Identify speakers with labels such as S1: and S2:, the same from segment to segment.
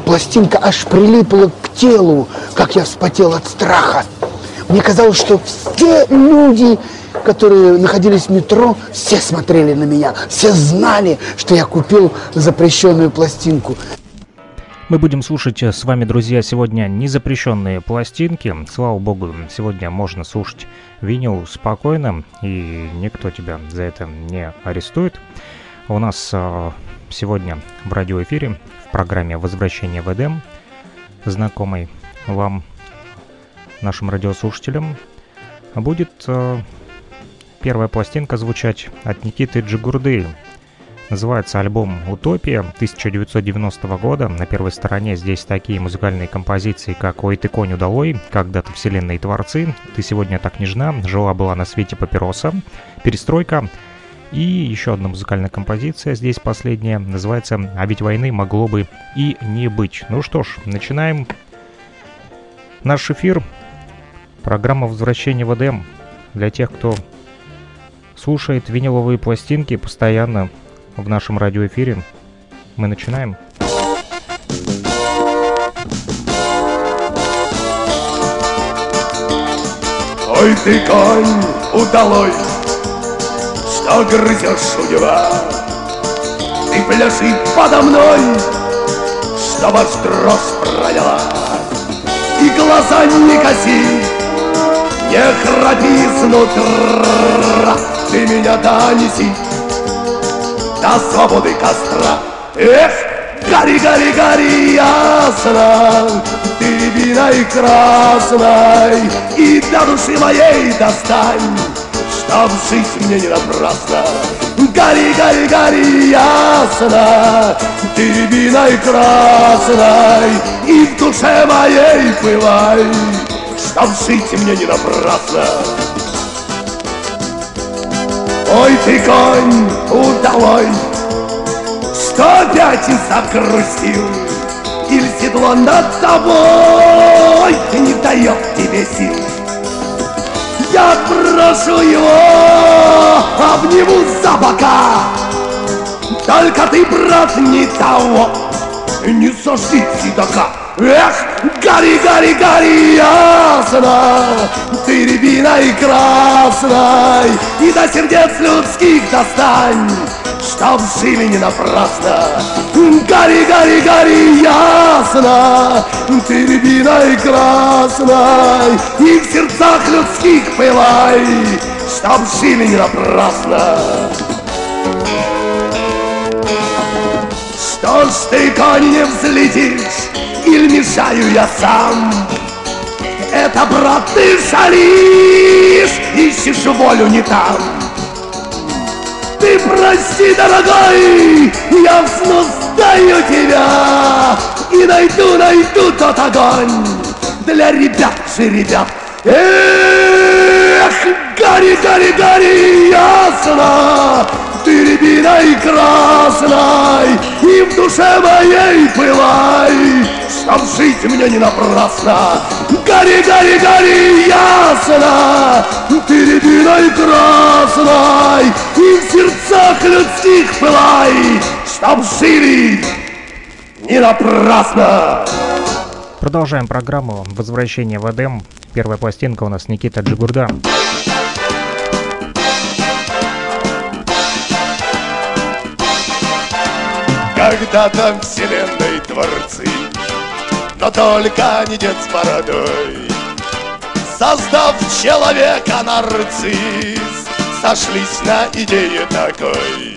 S1: пластинка аж прилипла к телу, как я вспотел от страха. Мне казалось, что все люди, которые находились в метро, все смотрели на меня, все знали, что я купил запрещенную пластинку.
S2: Мы будем слушать с вами, друзья, сегодня незапрещенные пластинки. Слава богу, сегодня можно слушать винил спокойно, и никто тебя за это не арестует. У нас э, сегодня в радиоэфире программе «Возвращение в Эдем», знакомой вам, нашим радиослушателям, будет э, первая пластинка звучать от Никиты Джигурды. Называется альбом «Утопия» 1990 года. На первой стороне здесь такие музыкальные композиции, как «Ой ты конь удалой», «Когда-то вселенные творцы», «Ты сегодня так нежна», «Жила-была на свете папироса», «Перестройка», и еще одна музыкальная композиция, здесь последняя, называется «А ведь войны могло бы и не быть». Ну что ж, начинаем наш эфир. Программа «Возвращение в Эдем» для тех, кто слушает виниловые пластинки постоянно в нашем радиоэфире. Мы начинаем.
S3: Ой ты конь удалой что грызешь. Ты пляши подо мной, что ваш пролила. И глаза не коси, не храпи снутра, Ты меня донеси до свободы костра. Эх, гори, гори, гори, ясно, Ты рябиной красной, И до души моей достань Чтоб жить мне не напрасно Гори, гори, гори, ясно Ты рябиной красной И в душе моей пылай Чтоб жить мне не напрасно. Ой, ты конь удалой Что опять закрустил Или седло над тобой Не дает тебе сил я прошу его, обниму за бока. Только ты, брат, не того Не сожги седока. Эх, гори, гори, гори, ясно Ты рябиной красной И до сердец людских достань Чтоб жили не напрасно. Гори, гори, гори, ясно Ты рябиной красной И в сердцах людских пылай Чтоб жили не напрасно Что ж ты, конь, не взлетишь Или мешаю я сам. Это, брат, ты шалишь Ищешь волю не там. Ты прости, дорогой, я сдаю тебя И найду, найду тот огонь. Для ребят же ребят Эх, гори, гори, гори, ясно Ты рябиной красной И в душе моей пылай чтоб жить мне не напрасно. Гори, гори, гори, ясно, ты рябиной красной, И в сердцах людских пылай, чтоб жили не напрасно.
S2: Продолжаем программу «Возвращение в Эдем». Первая пластинка у нас Никита Джигурда.
S3: Когда-то вселенной творцы Но только не дед с бородой. Создав человека нарцисс Сошлись на идее такой.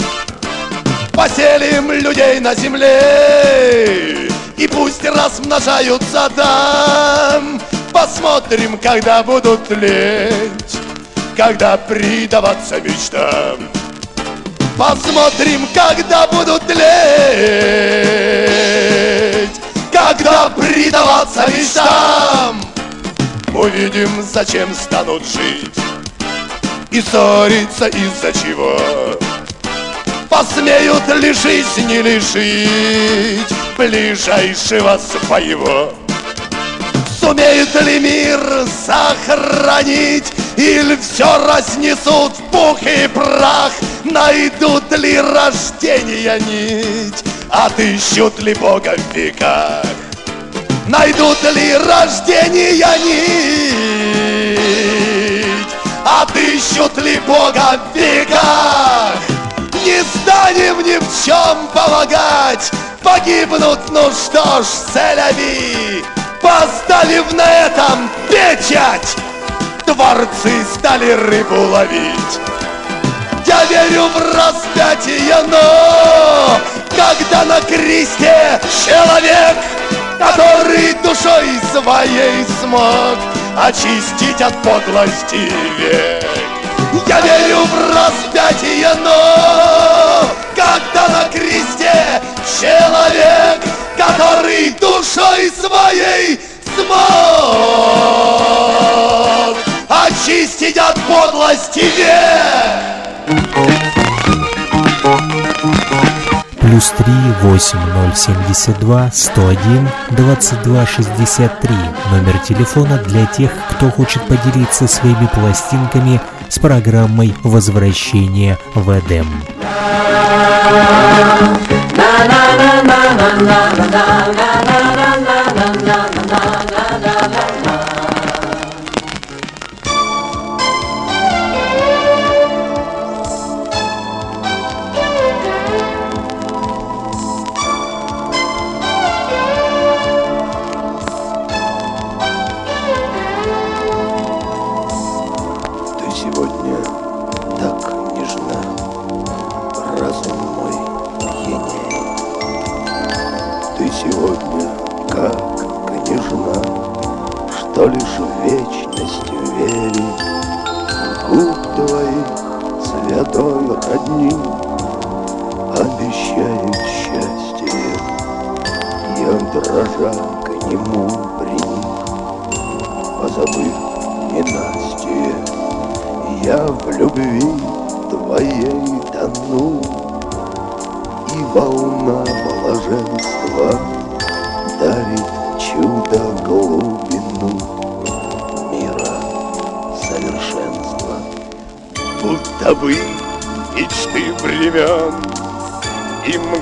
S3: Поселим людей на земле И пусть размножаются там. Посмотрим, когда будут леть Когда предаваться мечтам Посмотрим, когда будут леть Когда предаваться мечтам. Увидим, зачем станут жить. И ссориться из-за чего. Посмеют ли жизни лишить Ближайшего своего? Сумеют ли мир сохранить Или все разнесут в пух и прах. Найдут ли рождение нить? Отыщут ли Бога в веках? Найдут ли рождение нить? Отыщут ли Бога в веках? Не станем ни в чем помогать. Погибнут, ну что ж, целяви Поставив на этом печать Творцы стали рыбу ловить. Я верю в распятие, но Когда на кресте человек Который душой своей смог Очистить от подлости век. Я верю в распятие, но Когда на кресте человек который душой своей смог очистить от подлости.
S4: Плюс три восемь ноль семьдесят два сто один двадцать два шестьдесят три. Номер телефона для тех, кто хочет поделиться своими пластинками с программой «Возвращение в Эдем».
S3: Ты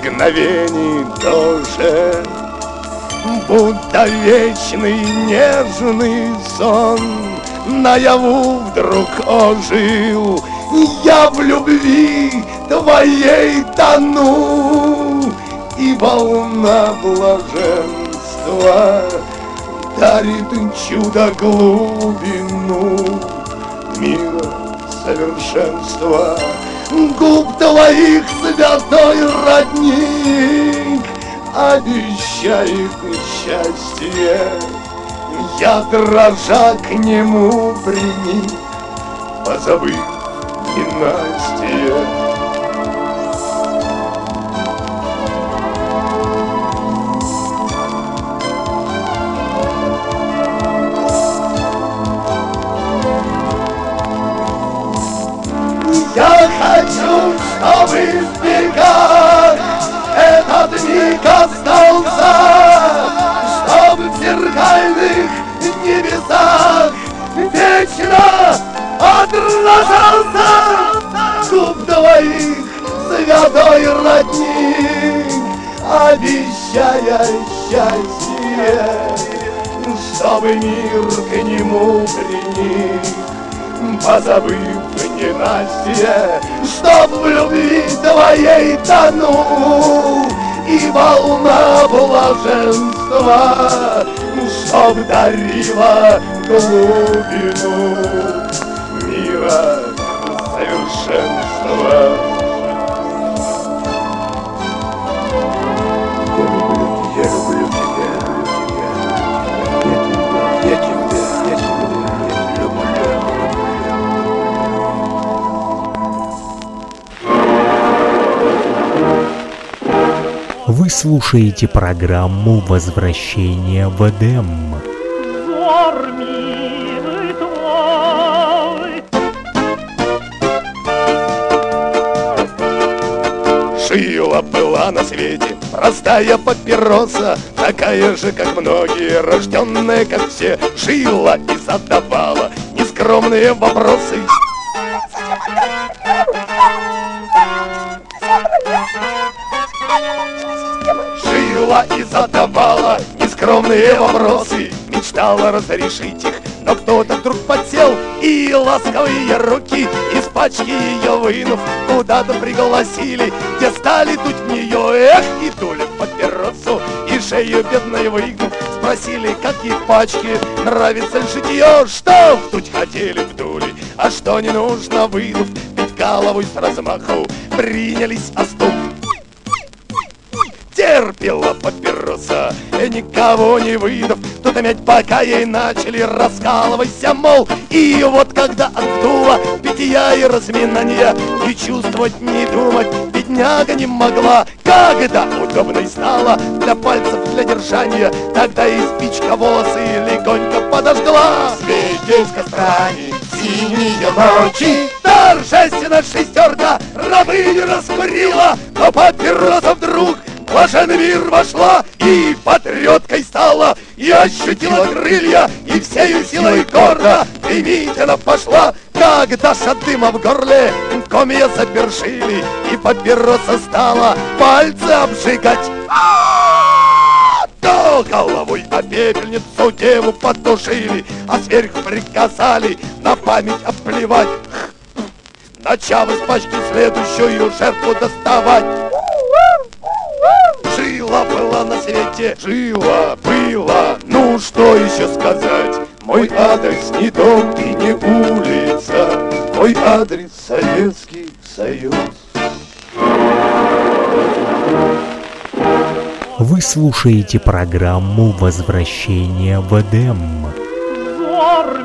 S3: мгновений тоже Будто вечный нежный сон Наяву вдруг ожил. Я в любви твоей тону И волна блаженства Дарит чудо глубину Мира совершенства Губ твоих святой родник Обещает счастье Я дрожа к нему приник Позабыв ненастье отражался губ твоих святой родник Обещая счастье, чтобы мир к нему приник Позабыв ненастье, чтоб в любви твоей тонул И волна блаженства, чтоб дарила глубину
S4: слушаете программу «Возвращение в Эдем».
S3: Шила была на свете простая папироса, Такая же, как многие, рожденная, как все, Шила и задавала нескромные вопросы. Нескромные вопросы, Мечтала разрешить их, но кто-то вдруг подсел И ласковые руки из пачки ее вынув Куда-то пригласили, где стали дуть в нее Эх, и дули папиросу, и шею бедной выгнув Спросили, как ей в пачке нравится ли житье Что вдуть хотели вдули, а что не нужно вынув Пить головой с размаху, принялись о стук терпела папироса, и никого не выдав. Тут опять пока ей начали раскалывайся, мол, и вот когда отдула питья и разминания, не чувствовать, не думать, бедняга не могла. Когда удобной стала для пальцев, для держания, тогда и спичка волосы легонько подожгла. Светил с кострами синие ночи, торжественно шестерка рабыню раскурила, но папироса вдруг блаженный мир вошла и патриоткой стала, и ощутила крылья, и всею силой гордо стремительно пошла, когда от дыма в горле комья запершили, и папироса стала пальцы обжигать. То головой о пепельницу деву потушили, а сверху приказали на память оплевать. Начав из пачки следующую жертву доставать. Жила была на свете, жила была, ну что еще сказать? Мой адрес не дом и не улица, мой адрес Советский Союз.
S4: Вы слушаете программу «Возвращение в Эдем».
S5: взор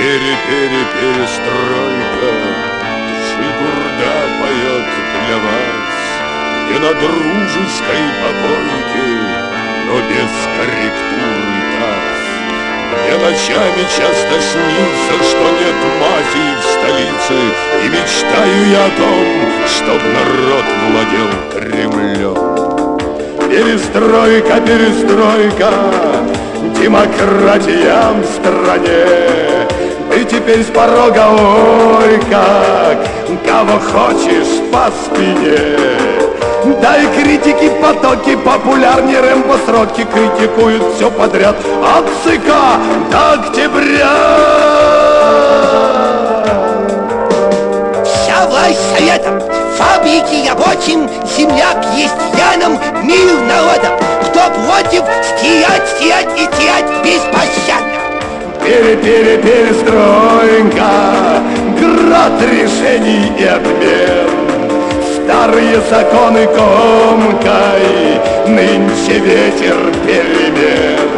S3: Пере-пере-перестройка, Жигурда поет для вас Не на дружеской попойке, но без корректуры таз. Мне ночами часто снится, что нет мафии в столице, И мечтаю я о том, чтоб народ владел Кремлем. Перестройка, перестройка, демократия в стране. Ты теперь с порога, ой, как, кого хочешь по спине. Дай критики потоки, популярнее рэмбо сроки Критикуют все подряд от ЦК до октября
S6: Вся власть советом, фабрики рабочим, земляк есть яном, мир народом. Кто против, стоять, стоять и терять беспощадно.
S3: Пере-пере-перестройка, град решений и отмен. Старые законы комкой, нынче ветер перемен.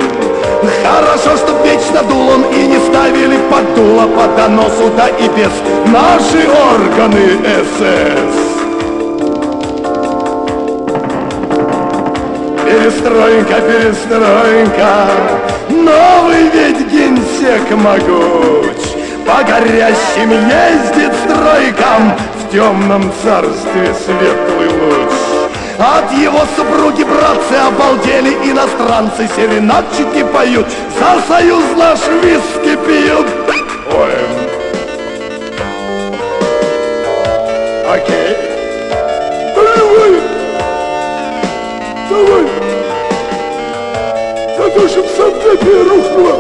S3: Хорошо, что вечно дул он и не ставили под дуло по доносу, да и без наши органы СС. Перестройка, перестройка, новый ведь генсек могуч. По горящим ездит стройкам В темном царстве светлый луч от его супруги братцы обалдели Иностранцы серенадчики поют За союз наш виски пьют Ой. Окей Задушим сам рухнула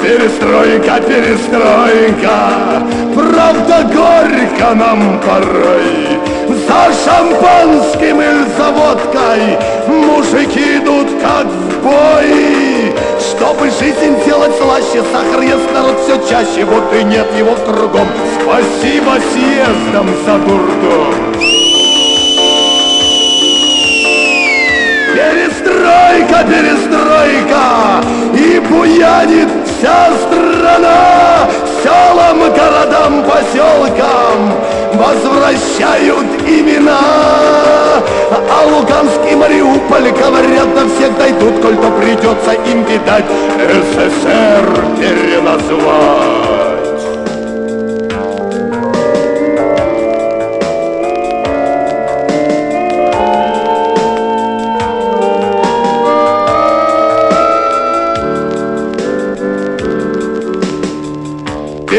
S3: Перестройка, перестройка. Правда горько нам порой. За шампанским или за водкой Мужики идут как в бой. Чтобы жизнь делать слаще Сахар ест народ все чаще. Вот и нет его кругом. Спасибо съездам за дурдом перестройка И буянит вся страна Селам, городам, поселкам. Возвращают имена. А Луганск и Мариуполь говорят до всех дойдут Коль то придется им, видать, СССР переназвать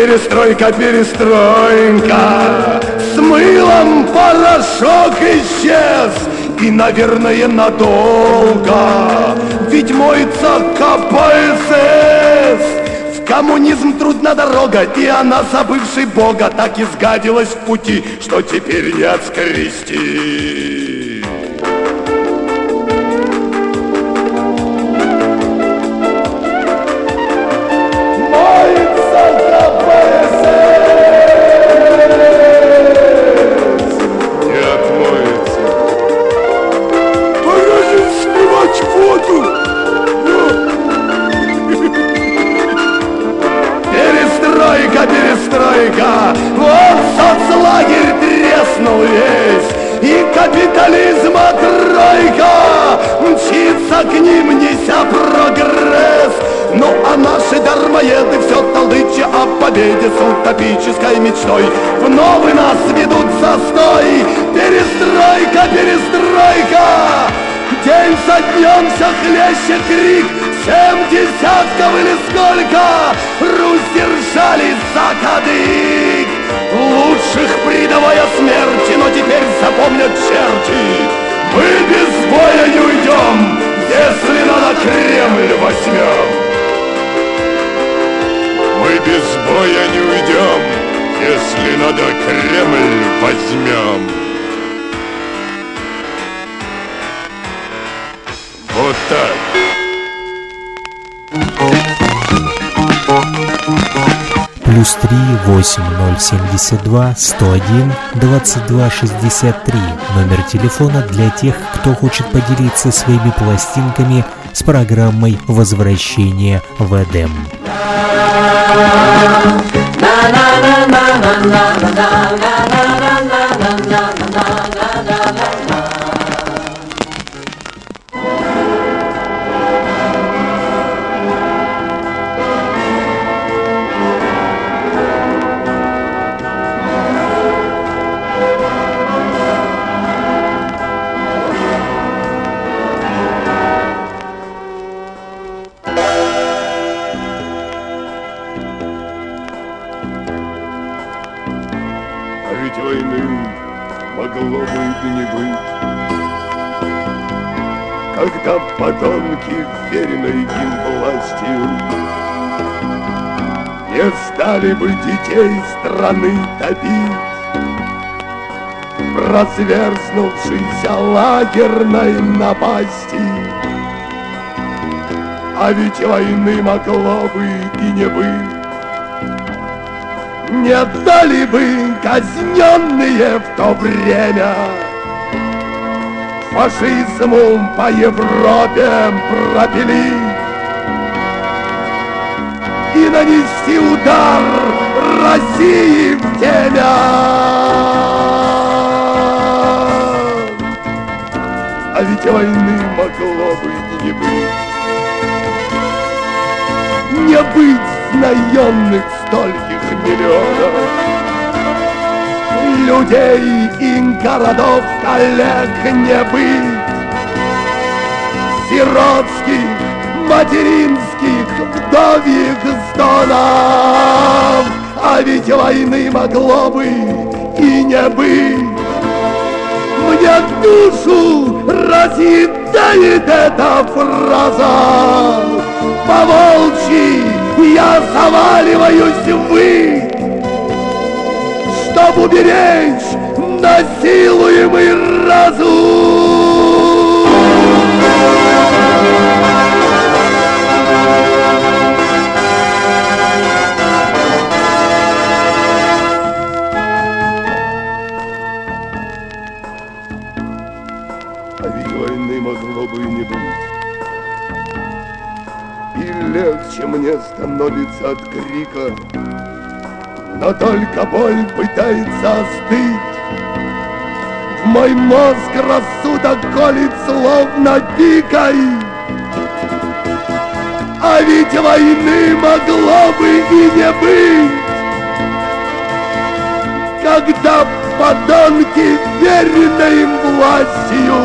S3: Перестройка, перестройка. С мылом порошок исчез. И, наверное, надолго. Ведь моется КПСС. В коммунизм трудна дорога И она, забывший Бога Так изгадилась в пути Что теперь не отскрести капитализма тройка. Мчится к ним, неся прогресс. Ну а наши дармоеды все толдыча о победе С утопической мечтой. Вновь нас ведут застой Перестройка, перестройка. День за днем все хлеще крик. Семь десятков или сколько? Русь держались за кадык. Лучших предавая смерти Но теперь запомнят черти. Мы без боя не уйдем Если надо Кремль возьмем. Мы без боя не уйдем Если надо Кремль возьмем. Вот так.
S4: Плюс 3 8072 101 2263. Номер телефона для тех, кто хочет поделиться своими пластинками с программой «Возвращение в Эдем».
S3: А детей страны топить В разверзнувшейся лагерной напасти. А ведь войны могло бы и не быть. Не дали бы казненные в то время. Фашизму по Европе пропили. И нанести удар России в темя А ведь войны могло бы не быть. Не быть наемных стольких миллионов. Людей и городов коллег не быть. Сиротских, материнских, вдовьих стонов А ведь войны могло бы и не быть. Мне душу разъедает эта фраза. По волчьи я заваливаюсь вы. Чтоб уберечь насилуемый разум становится от крика, но только боль пытается остыть. В мой мозг рассудок колет словно пикой. А ведь войны могло бы и не быть. Когда подонки, верны им властью,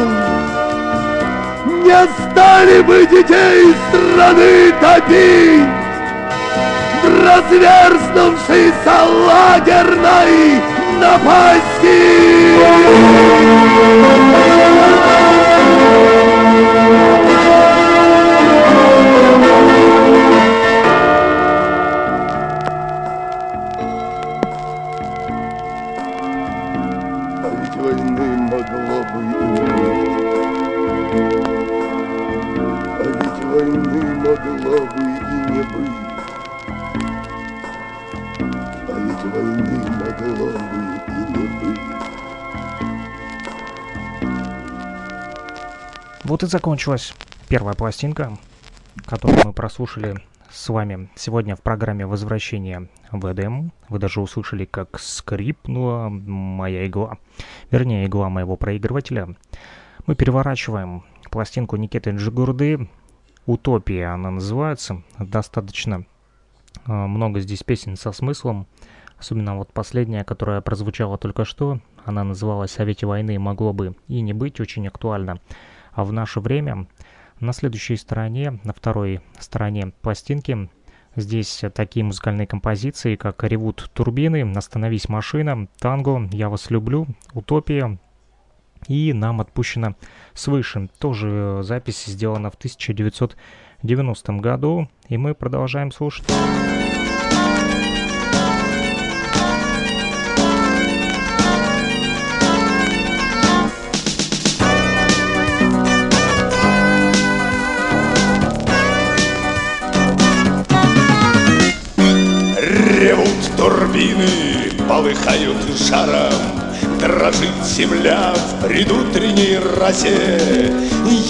S3: не стали бы детей страны топить разверзнувшейся лагерной напасти. И
S2: закончилась первая пластинка, которую мы прослушали с вами сегодня в программе «Возвращение в Эдем». Вы даже услышали, как скрипнула моя игла, вернее, игла моего проигрывателя. Мы переворачиваем пластинку Никиты Джигурды «Утопия» она называется. Достаточно э, много здесь песен со смыслом. Особенно вот последняя, которая прозвучала только что. Она называлась «А ведь войны могло бы и не быть» очень актуально. А в наше время на следующей стороне, на второй стороне пластинки, здесь такие музыкальные композиции, как «Ревут турбины», «Остановись машина», «Танго», «Я вас люблю», «Утопия», и нам отпущено свыше. Тоже запись сделана в 1990 году, и мы продолжаем слушать.
S3: Турбины, полыхают жаром, Дрожит земля в предутренней росе.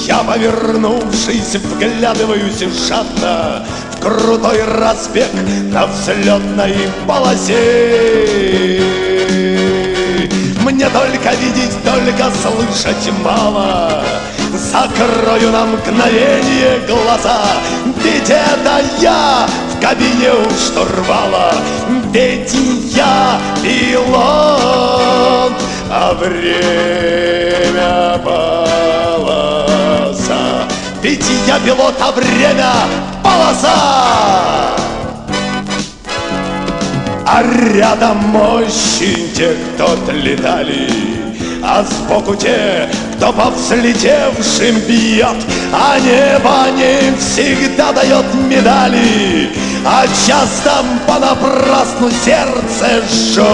S3: Я, повернувшись, вглядываюсь жадно В крутой разбег на взлетной полосе. Мне только видеть, только слышать мало Закрою на мгновение глаза Ведь это я в кабине у штурвала Ведь я пилот А время полоса. Ведь я пилот, а время полоса. А рядом очень те, кто летали, а сбоку те, кто по взлетевшим бьет, а небо не всегда дает медали, а часто понапрасну сердце жжет.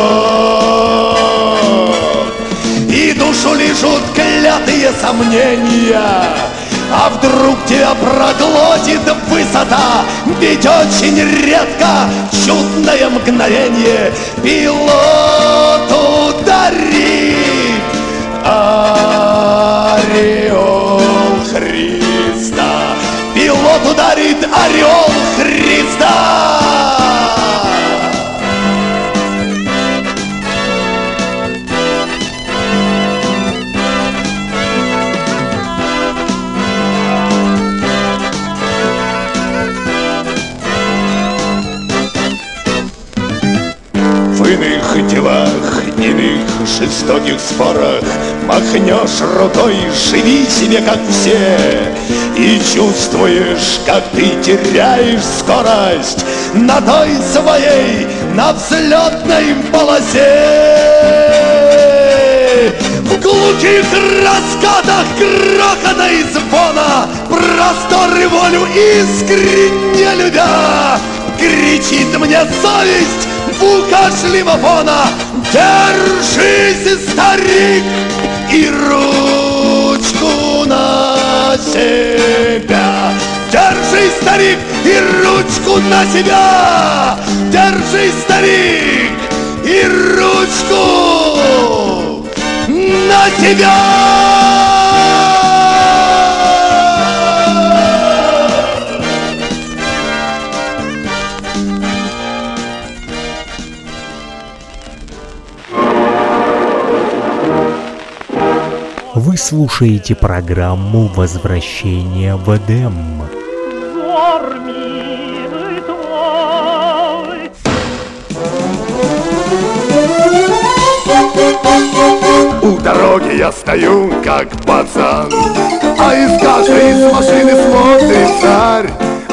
S3: И душу лежут клятые сомнения, а вдруг тебя проглотит высота Ведь очень редко чудное мгновение Пилот ударит Ореол Христа. Пилот ударит орел Христа. Иных делах, иных жестоких спорах Махнешь рукой, живи себе, как все. И чувствуешь, как ты теряешь скорость На той своей, на взлетной полосе. В глухих раскатах грохота и звона Просторы волю искренне любя Кричит мне совесть бука шлемофона Держись, старик, и ручку на себя Держись, старик, и ручку на себя Держись, старик, и ручку на тебя!
S4: Слушаете программу «Возвращение в Эдем».
S3: У дороги я стою, как пацан А из каждой из машины смотрит царь.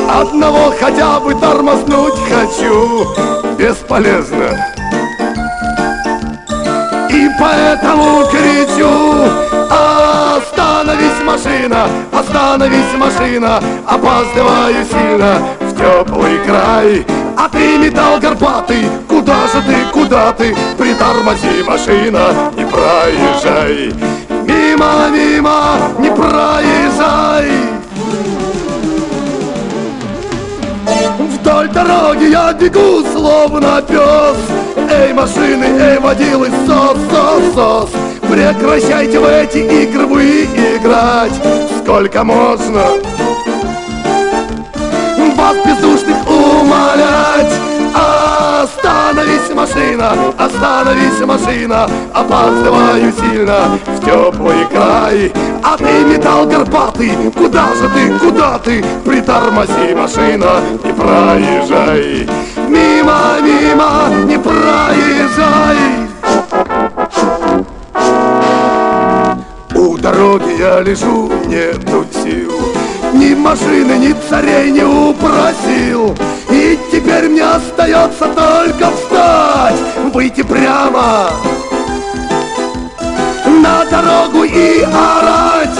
S3: Одного хотя бы тормознуть хочу Бесполезно. И поэтому кричу Остановись, машина, остановись, машина. Опаздываю сильно в теплый край. А ты металл горбатый, куда же ты, куда ты? Притормози, машина, не проезжай. Мимо, мимо, не проезжай. Вдоль дороги я бегу, словно пес. Эй, машины, эй, водилы, сос, сос, сос Прекращайте в эти игры вы играть! Сколько можно? Вас бездушных умолять! Остановись, машина, остановись, машина! Опаздываю сильно! В теплый край! А ты металл горбатый, куда же ты, куда ты? Притормози, машина, и проезжай! Мимо, мимо, не проезжай У дороги я лежу, нету сил. Ни машины, ни царей не упросил. И теперь мне остается только встать Выйти прямо на дорогу и орать.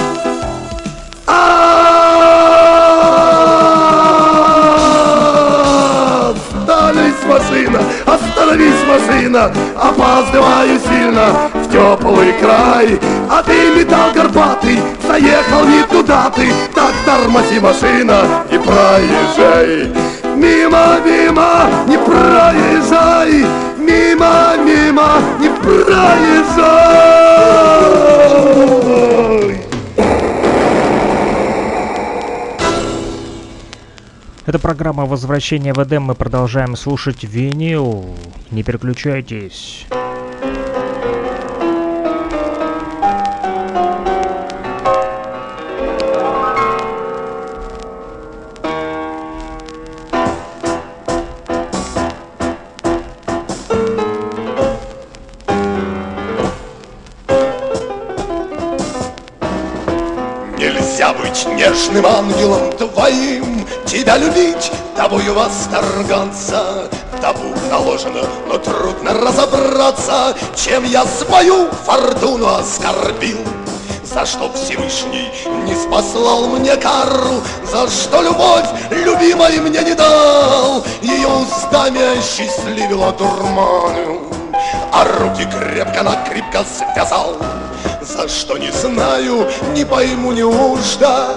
S3: Остановись, машина, остановись, машина Опаздываю сильно теплый край А ты, металл горбатый, заехал не туда ты Так тормози, машина, и проезжай Мимо, мимо, не проезжай Мимо, мимо, не проезжай
S2: Это программа «Возвращение в Эдем». Мы продолжаем слушать винил. Не переключайтесь.
S3: Нежным ангелом твоим, Тебя любить, тобою восторгаться. Табу наложено, но трудно разобраться, Чем я свою фортуну оскорбил. За что Всевышний не спаслал мне кару, За что любовь любимой мне не дал, Ее устами осчастливила дурманил, А руки крепко-накрепко связал. За что не знаю, не пойму неужто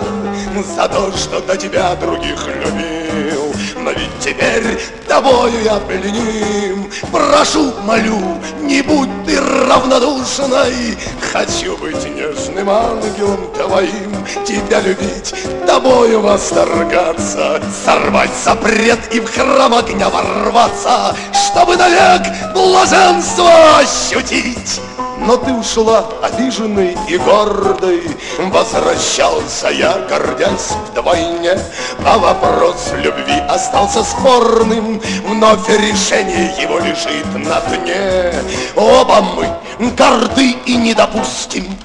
S3: За то, что до тебя других любил. Но ведь теперь тобою я пленим. Прошу, молю, не будь ты равнодушной. Хочу быть нежным ангелом твоим Тебя любить, тобою восторгаться Сорвать запрет и в храм огня ворваться Чтобы навек блаженство ощутить. Но ты ушла обиженной и гордой Возвращался я, гордясь вдвойне. А вопрос любви остался спорным Вновь решение его лежит на дне. Оба мы горды и не допустим,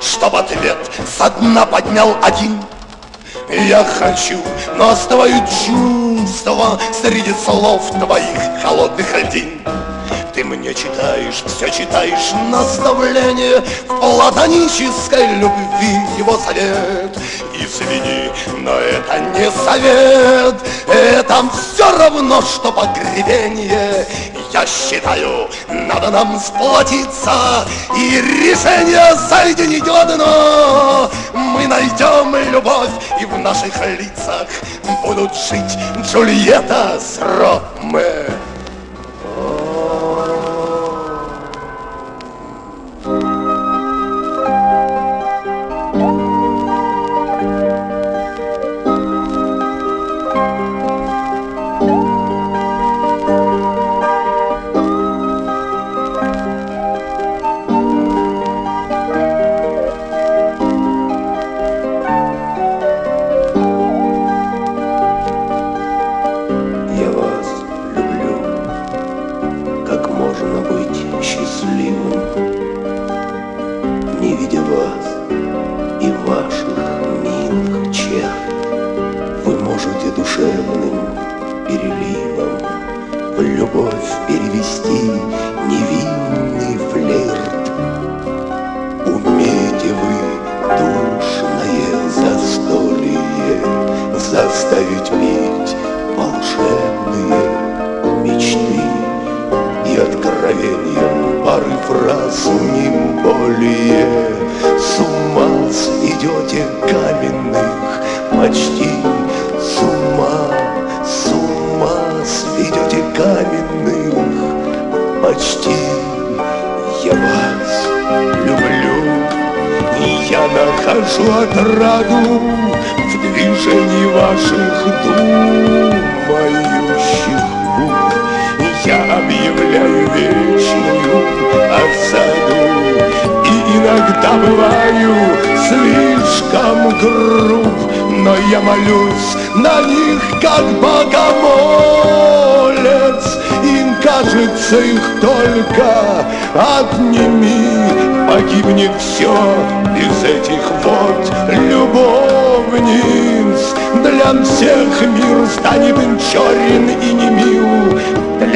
S3: Чтоб ответ со дна поднял один. Я хочу, но оставаю чувства Среди слов твоих холодных льдин. Ты мне читаешь, все читаешь наставление В платонической любви его совет. Извини, но это не совет Это все равно, что погребение. Я считаю, надо нам сплотиться И решение соединить одно Мы найдем любовь и в наших лицах Будут жить Джульетта с Ромео. откровением Порыв не более. С ума идете каменных Почти с ума, с ума сведете каменных Почти. Я вас люблю Я нахожу отраду В движении ваших думающих объявляю вечную, а и иногда бываю слишком груб, но я молюсь на них, как богомолец, им кажется их только отними, погибнет все из этих вот любовниц. Для всех мир станет им черен и немил,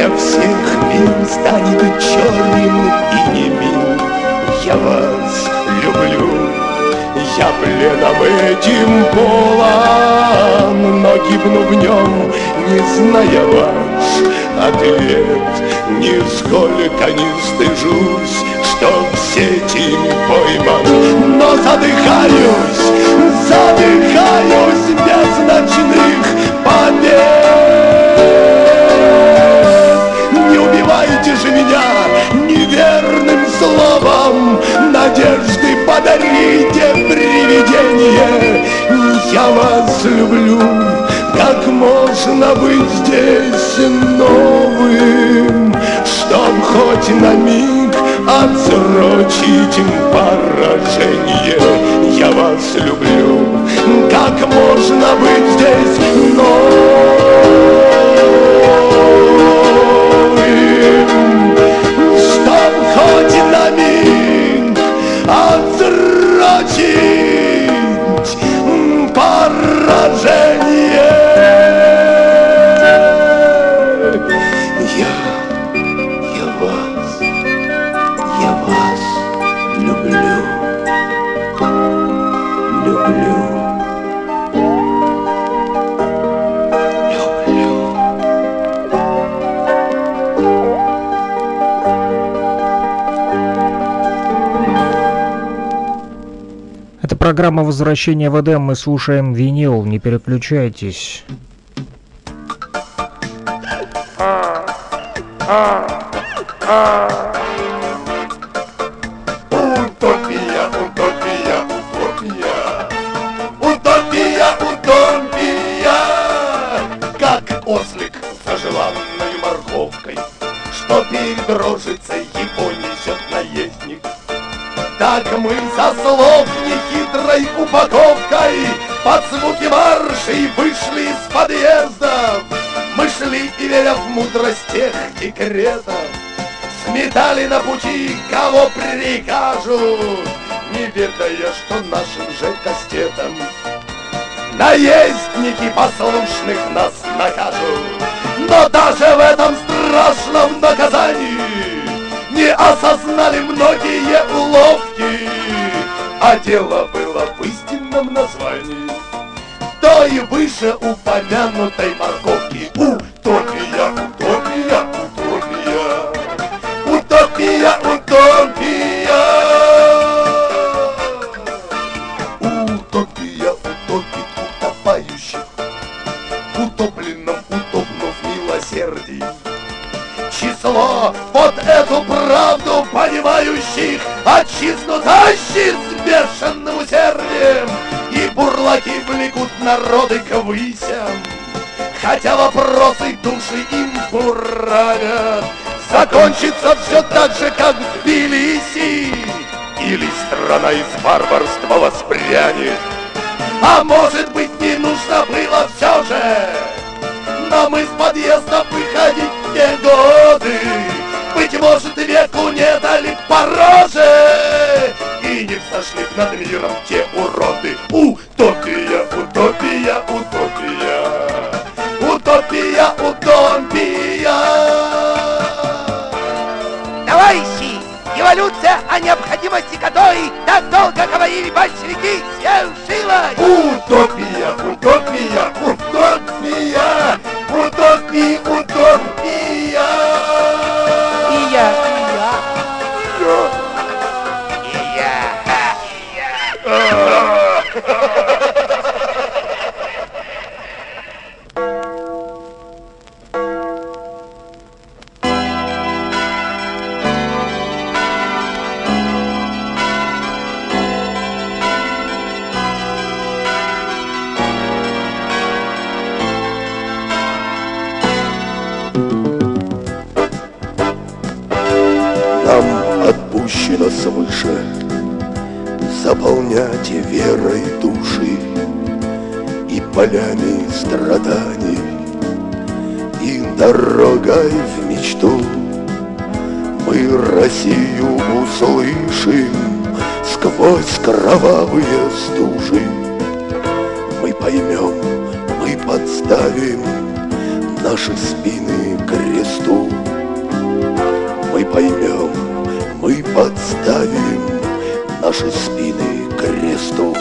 S3: для всех мир станет черным и немим. Я вас люблю, я пленом этим полон, но гибну в нем, не зная ваш ответ. Нисколько не стыжусь, что в этим пойман, но задыхаюсь, задыхаюсь без ночных побед. подарите привидение, я вас люблю. Как можно быть здесь новым, чтоб хоть на миг отсрочить им поражение? Я вас люблю. Как можно быть здесь новым? Stop хоть на миг отвратить поражение.
S2: Программа возвращения в Эдем» мы слушаем винил, не переключайтесь.
S3: Утопия, утопия, утопия. Утопия, утопия. Как ослик со желанной морковкой, что передрожится его несет наездник. Так мы со слов не доброй упаковкой Под звуки маршей вышли из подъездов Мы шли и веря в мудрость тех декретов Сметали на пути, кого прикажут. Не ведая, что нашим же кастетом Наездники послушных нас накажут. Но даже в этом страшном наказании Не осознали многие уловки А дело было истинном названии той выше упомянутой морковки. Утопия, утопия, утопия, утопия, утопия. Утопия утопит утопающих, утопленном утопнув милосердии. Число под эту правду понимающих Отчизну влекут народы к высям. Хотя вопросы души им буравят. Закончится все так же, как в Тбилиси. Или страна из варварства воспрянет. А может быть не нужно было все же. Мы с подъезда выходить не годы. Быть может веку не дали пороже. И не взошли над миром те
S6: которой так долго говорили большевики, свершилась!
S3: Утопия, утопия, Заполнять верой души И полями страданий. И дорогой в мечту Мы Россию услышим Сквозь кровавые стужи. Мы поймем, мы подставим Наши спины кресту. Мы поймем, мы подставим наши спины к кресту.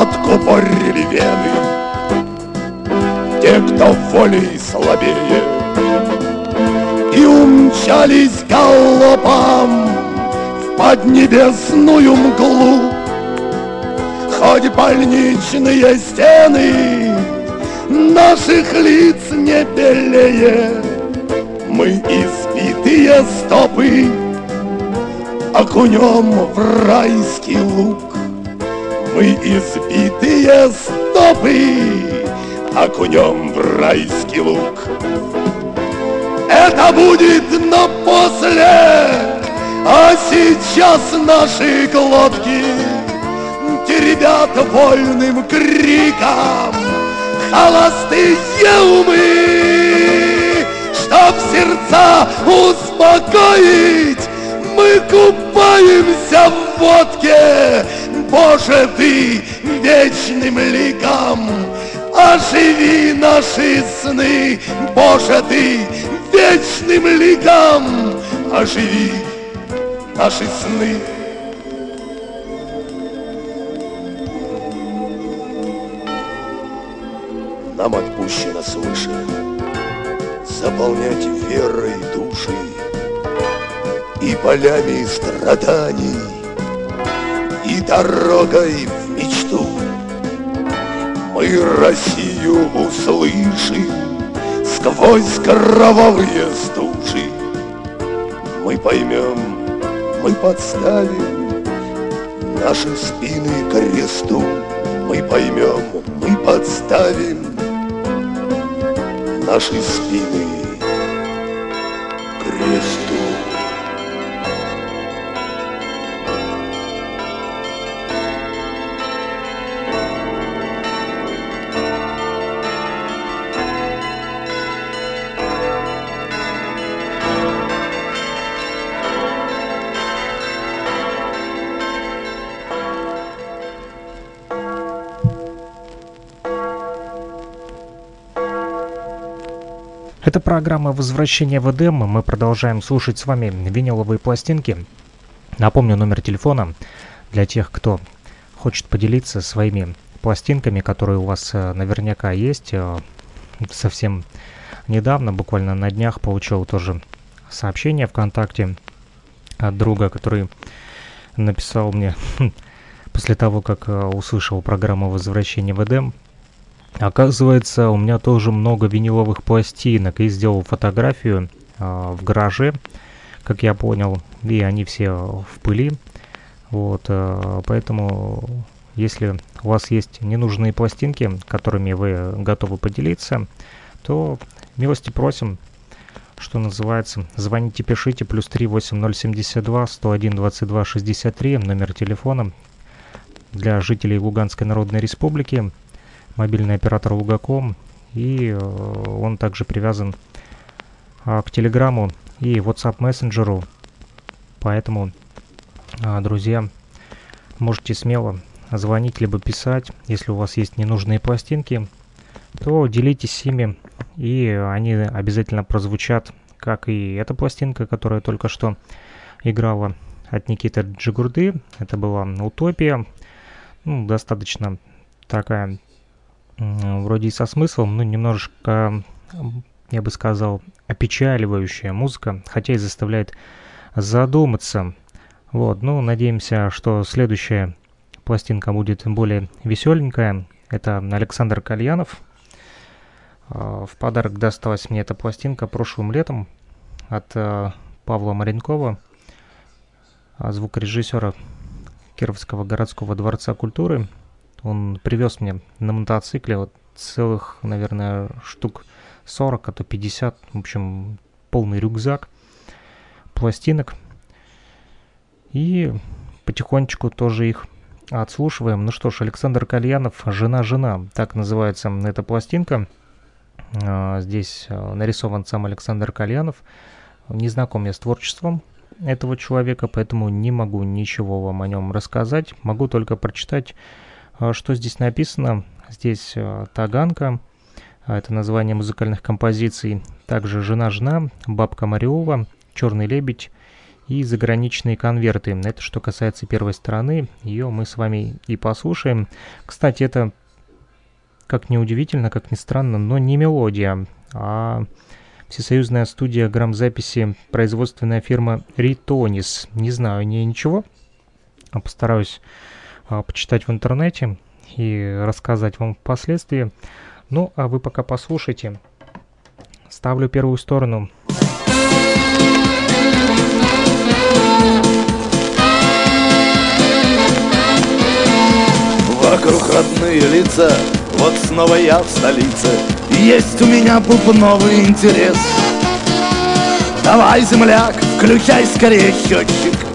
S3: Откупорили вены те, кто волей слабее, и умчались галопом в поднебесную мглу. Хоть больничные стены наших лиц не белее, мы избитые стопы Окунем в райский луг Мы избитые стопы Окунем в райский луг Это будет на после А сейчас наши глотки Теребят вольным криком Холостые умы Чтоб сердца успокоить. Мы купаемся в водке. Боже, ты вечным ликом. Оживи наши сны. Боже, ты вечным ликом. Оживи наши сны. Нам отпущено свыше заполнять верой души и полями страданий, и дорогой в мечту. Мы Россию услышим сквозь кровавые стужи. Мы поймем, мы подставим наши спины кресту. Мы поймем, мы подставим наши спины
S2: Это программа «Возвращение в Эдем». Мы продолжаем слушать с вами виниловые пластинки. Напомню номер телефона для тех, кто хочет поделиться своими пластинками, которые у вас э, наверняка есть. Э, совсем недавно, буквально на днях, получил тоже сообщение ВКонтакте от друга, который написал мне после того, как э, услышал программу «Возвращение в Эдем», Оказывается, у меня тоже много виниловых пластинок. И сделал фотографию э, в гараже, как я понял. И они все в пыли. Вот, э, поэтому, если у вас есть ненужные пластинки, которыми вы готовы поделиться, то милости просим, что называется. Звоните, пишите, плюс 3 8072 101 22 63, номер телефона для жителей Луганской Народной Республики мобильный оператор Лугаком, и э, он также привязан а, к Телеграму и WhatsApp мессенджеру. Поэтому, а, друзья, можете смело звонить либо писать. Если у вас есть ненужные пластинки, то делитесь ими, и они обязательно прозвучат, как и эта пластинка, которая только что играла от Никиты Джигурды. Это была «Утопия». Ну, достаточно такая вроде и со смыслом, но немножечко, я бы сказал, опечаливающая музыка, хотя и заставляет задуматься. Вот, ну, надеемся, что следующая пластинка будет более веселенькая. Это Александр Кальянов. А, в подарок досталась мне эта пластинка прошлым летом от э, Павла Маренкова, а, звукорежиссера Кировского городского дворца культуры. Он привез мне на мотоцикле вот целых, наверное, штук 40, а то 50, в общем, полный рюкзак пластинок. И потихонечку тоже их отслушиваем. Ну что ж, Александр Кальянов «Жена-жена», так называется эта пластинка. А, здесь а, нарисован сам Александр Кальянов. Не знаком я с творчеством этого человека, поэтому не могу ничего вам о нем рассказать. Могу только прочитать что здесь написано? Здесь э, Таганка, а, это название музыкальных композиций. Также «Жена-жена», «Бабка Мариова», «Черный лебедь» и «Заграничные конверты». Это что касается первой стороны, ее мы с вами и послушаем. Кстати, это, как ни удивительно, как ни странно, но не мелодия, а всесоюзная студия грамзаписи производственная фирма Ритонис. Не знаю о ней ничего, а постараюсь а, почитать в интернете и рассказать вам впоследствии. Ну, а вы пока послушайте. Ставлю первую сторону.
S7: Вокруг родные лица, вот снова я в столице Есть у меня бубновый интерес Давай, земляк, включай скорее счетчик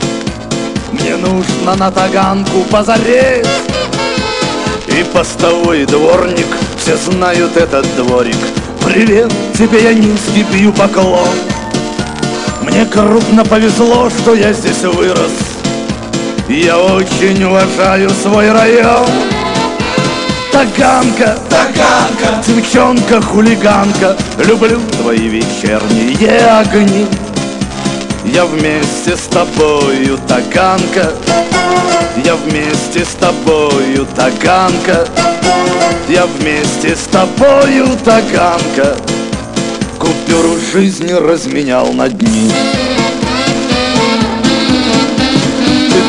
S7: мне нужно на таганку позарез. И постовой дворник, все знают этот дворик. Привет, тебе я низкий бью поклон. Мне крупно повезло, что я здесь вырос. Я очень уважаю свой район. Таганка, Таганка, девчонка, хулиганка. Люблю твои вечерние огни я вместе с тобою, таганка. Я вместе с тобою, таганка. Я вместе с тобою, таганка. Купюру жизни разменял на дни.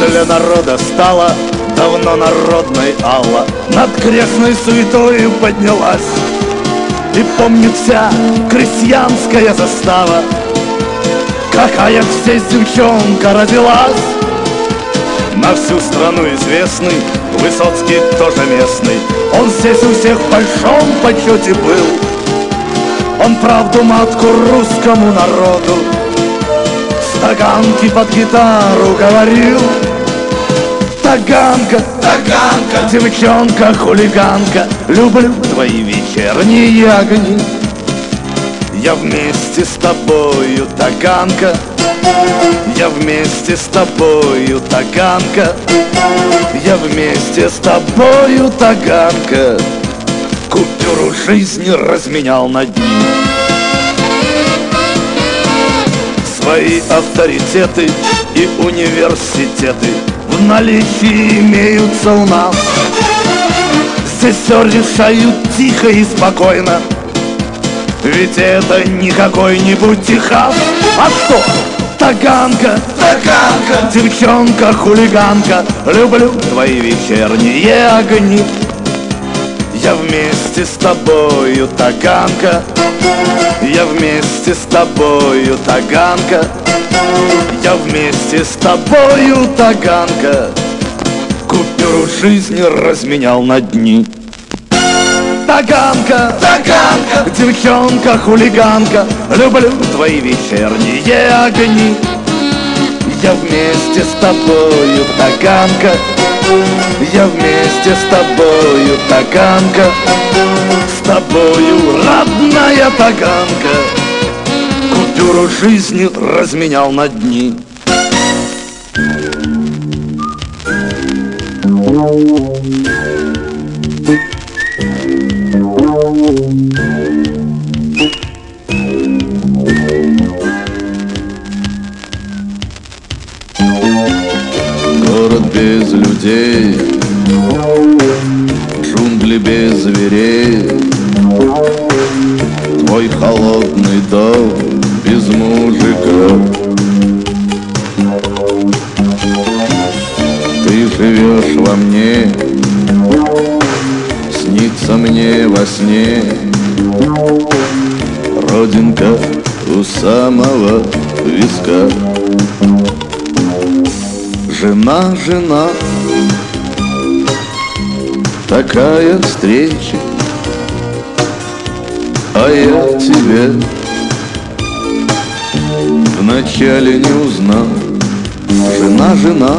S7: Ты для народа стала давно народной Алла. Над грешной суетою поднялась. И помнит вся крестьянская застава Какая здесь девчонка родилась. На всю страну известный Высоцкий тоже местный. Он здесь у всех в большом почете был. Он правду матку русскому народу таганки под гитару говорил. Таганка, таганка, девчонка, хулиганка Люблю твои вечерние огни я вместе с тобою, таганка. Я вместе с тобою, таганка. Я вместе с тобою, таганка. Купюру жизни разменял на дни. Твои авторитеты и университеты В наличии имеются у нас. Здесь все решают тихо и спокойно Ведь это не какой-нибудь Техас. А что? Таганка, Таганка. Девчонка, хулиганка. Люблю твои вечерние огни. Я вместе с тобою, Таганка. Я вместе с тобою, Таганка. Я вместе с тобою, Таганка. Купюру жизни разменял на дни Таганка, Таганка, девчонка, хулиганка. Люблю твои вечерние огни. Я вместе с тобою, Таганка. Я вместе с тобою, Таганка. С тобою, родная Таганка. Купюру жизни разменял на дни Город без людей Джунгли без зверей. Твой холодный дом без мужика. Ты живешь во мне Снится мне во сне. Родинка у самого виска. Жена, жена, такая встреча, а я тебя вначале не узнал. Жена, жена,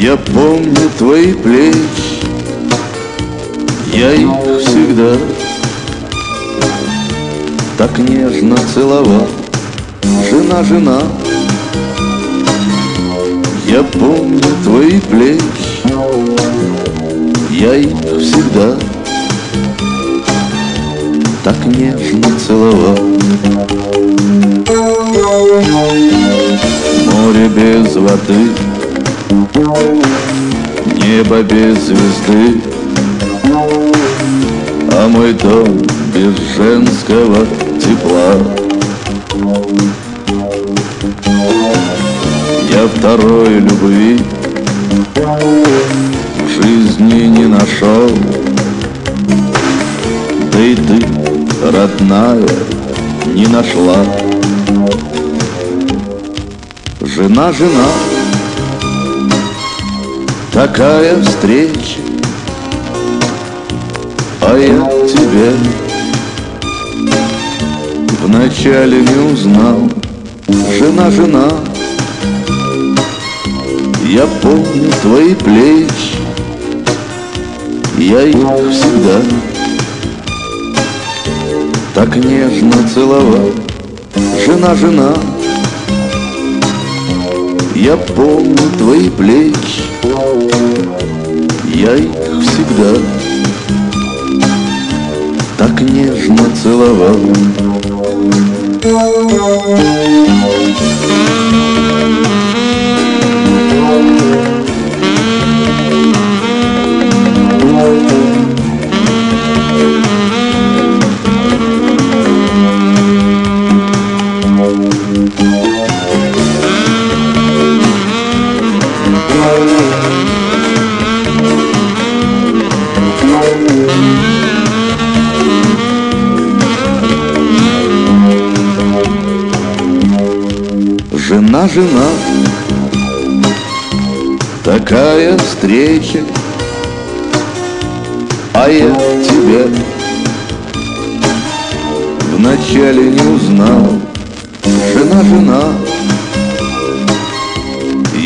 S7: я помню твои плечи, я их всегда так нежно целовал. Жена, жена, я помню твои плечи, я их всегда так нежно целовал. Море без воды, небо без звезды, а мой дом без женского тепла. Я второй любви в жизни не нашел. Да и ты, родная, не нашла. Жена, жена, такая встреча, а я тебя вначале не узнал. Жена, жена, я помню твои плечи, я их всегда так нежно целовал. Жена, жена, я помню твои плечи, я их всегда так нежно целовал. Жена, такая встреча, а я тебя вначале не узнал. Жена, жена,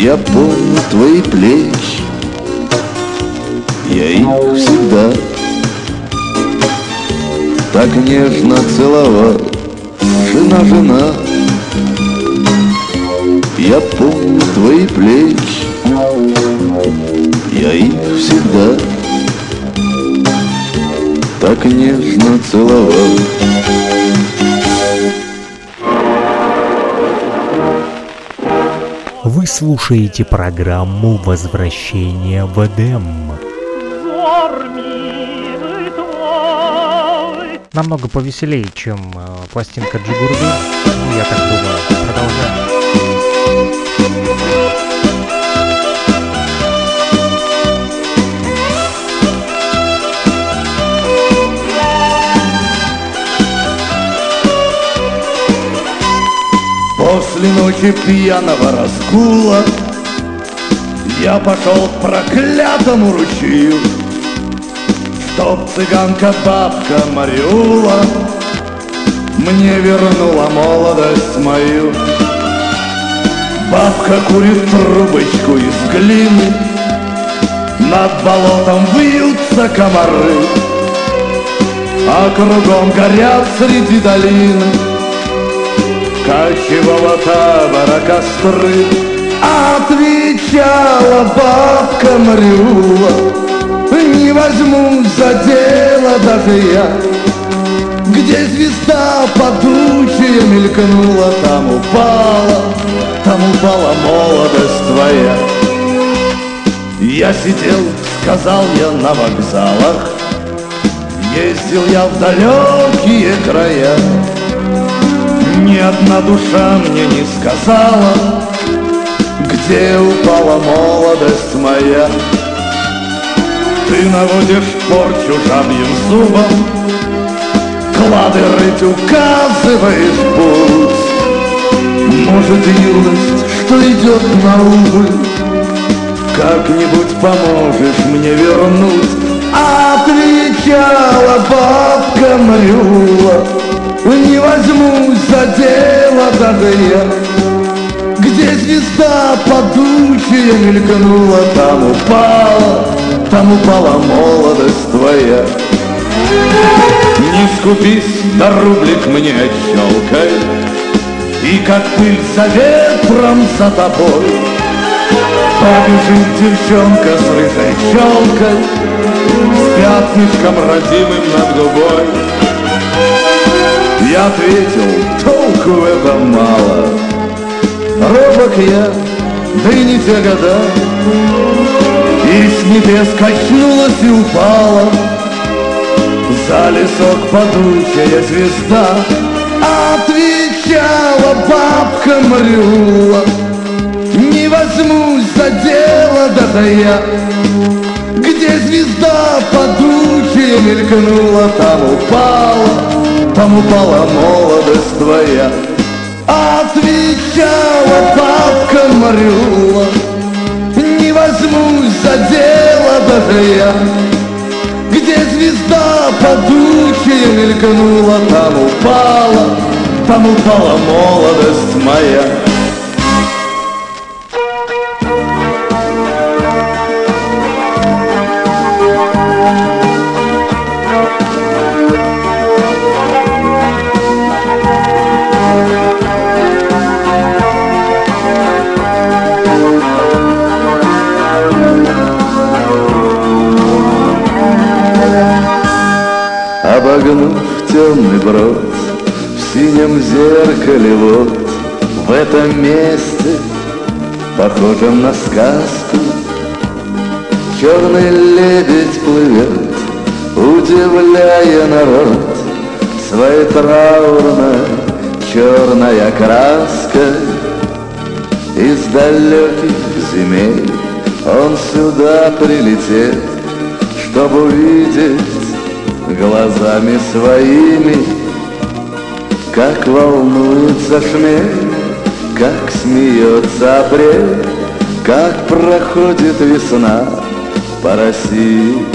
S7: я помню твои плечи, я их всегда так нежно целовал. Жена, жена, я помню твои плечи, я их всегда так нежно целовал.
S4: Вы слушаете программу «Возвращение в Эдем».
S2: Намного повеселее, чем э, пластинка Джигурды. Ну, я так думаю. Продолжаем.
S7: После ночи пьяного разгула Я пошел к проклятому ручью Чтоб цыганка бабка Марюла Мне вернула молодость мою Бабка курит трубочку из глины. Над болотом вьются комары А кругом горят среди долины. Кочевого табора костры Отвечала бабка Мрюла Не возьму за дело даже я Где звезда подучая мелькнула Там упала, там упала молодость твоя Я сидел, сказал я, на вокзалах Ездил я в далекие края ни одна душа мне не сказала, Где упала молодость моя. Ты наводишь порчу жабьим зубом, Клады рыть указываешь путь. Может, юность, что идет на убыль, Как-нибудь поможешь мне вернуть. Отвечала бабка Мрюла, не возьмусь за дело даже я. Где звезда подучая мелькнула Там упала, там упала молодость твоя. Не скупись, да рублик мне отщелкай И как пыль за ветром за тобой. Побежит девчонка с рыжей челкой С пятнышком родимым над губой. Я ответил, толку это мало Робок я, да и не те года. И с небес качнулась и упала. За лесок падучая звезда Отвечала бабка Мрюла Не возьмусь за дело даже я Где звезда падучая мелькнула Там упала там упала молодость твоя. Отвечала бабка Марюла, не возьмусь за дело даже я. Где звезда подучая мелькнула, там упала, там упала молодость моя. Вот В этом месте Похожем на сказку Черный лебедь плывет Удивляя народ. Своей траурной черная краска Из далеких земель Он сюда прилетел Чтобы увидеть глазами своими, как волнуется шмель, как смеется апрель, как проходит весна по России.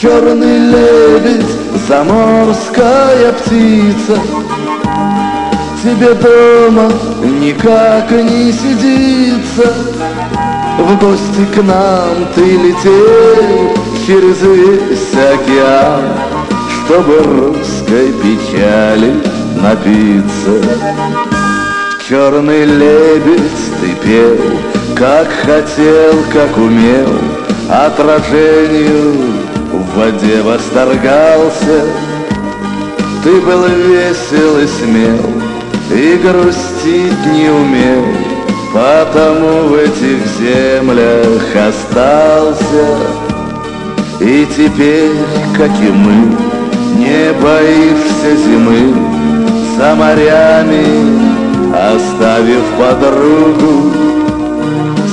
S7: Черный лебедь, заморская птица, Тебе дома никак не сидится, В гости к нам ты летел через весь океан, Чтобы русской печали напиться. Черный лебедь ты пел, как хотел, как умел, Отражению в воде восторгался. Ты был весел и смел, и грустить не умел, Потому в этих землях остался И теперь, как и мы, не боишься зимы За морями оставив подругу.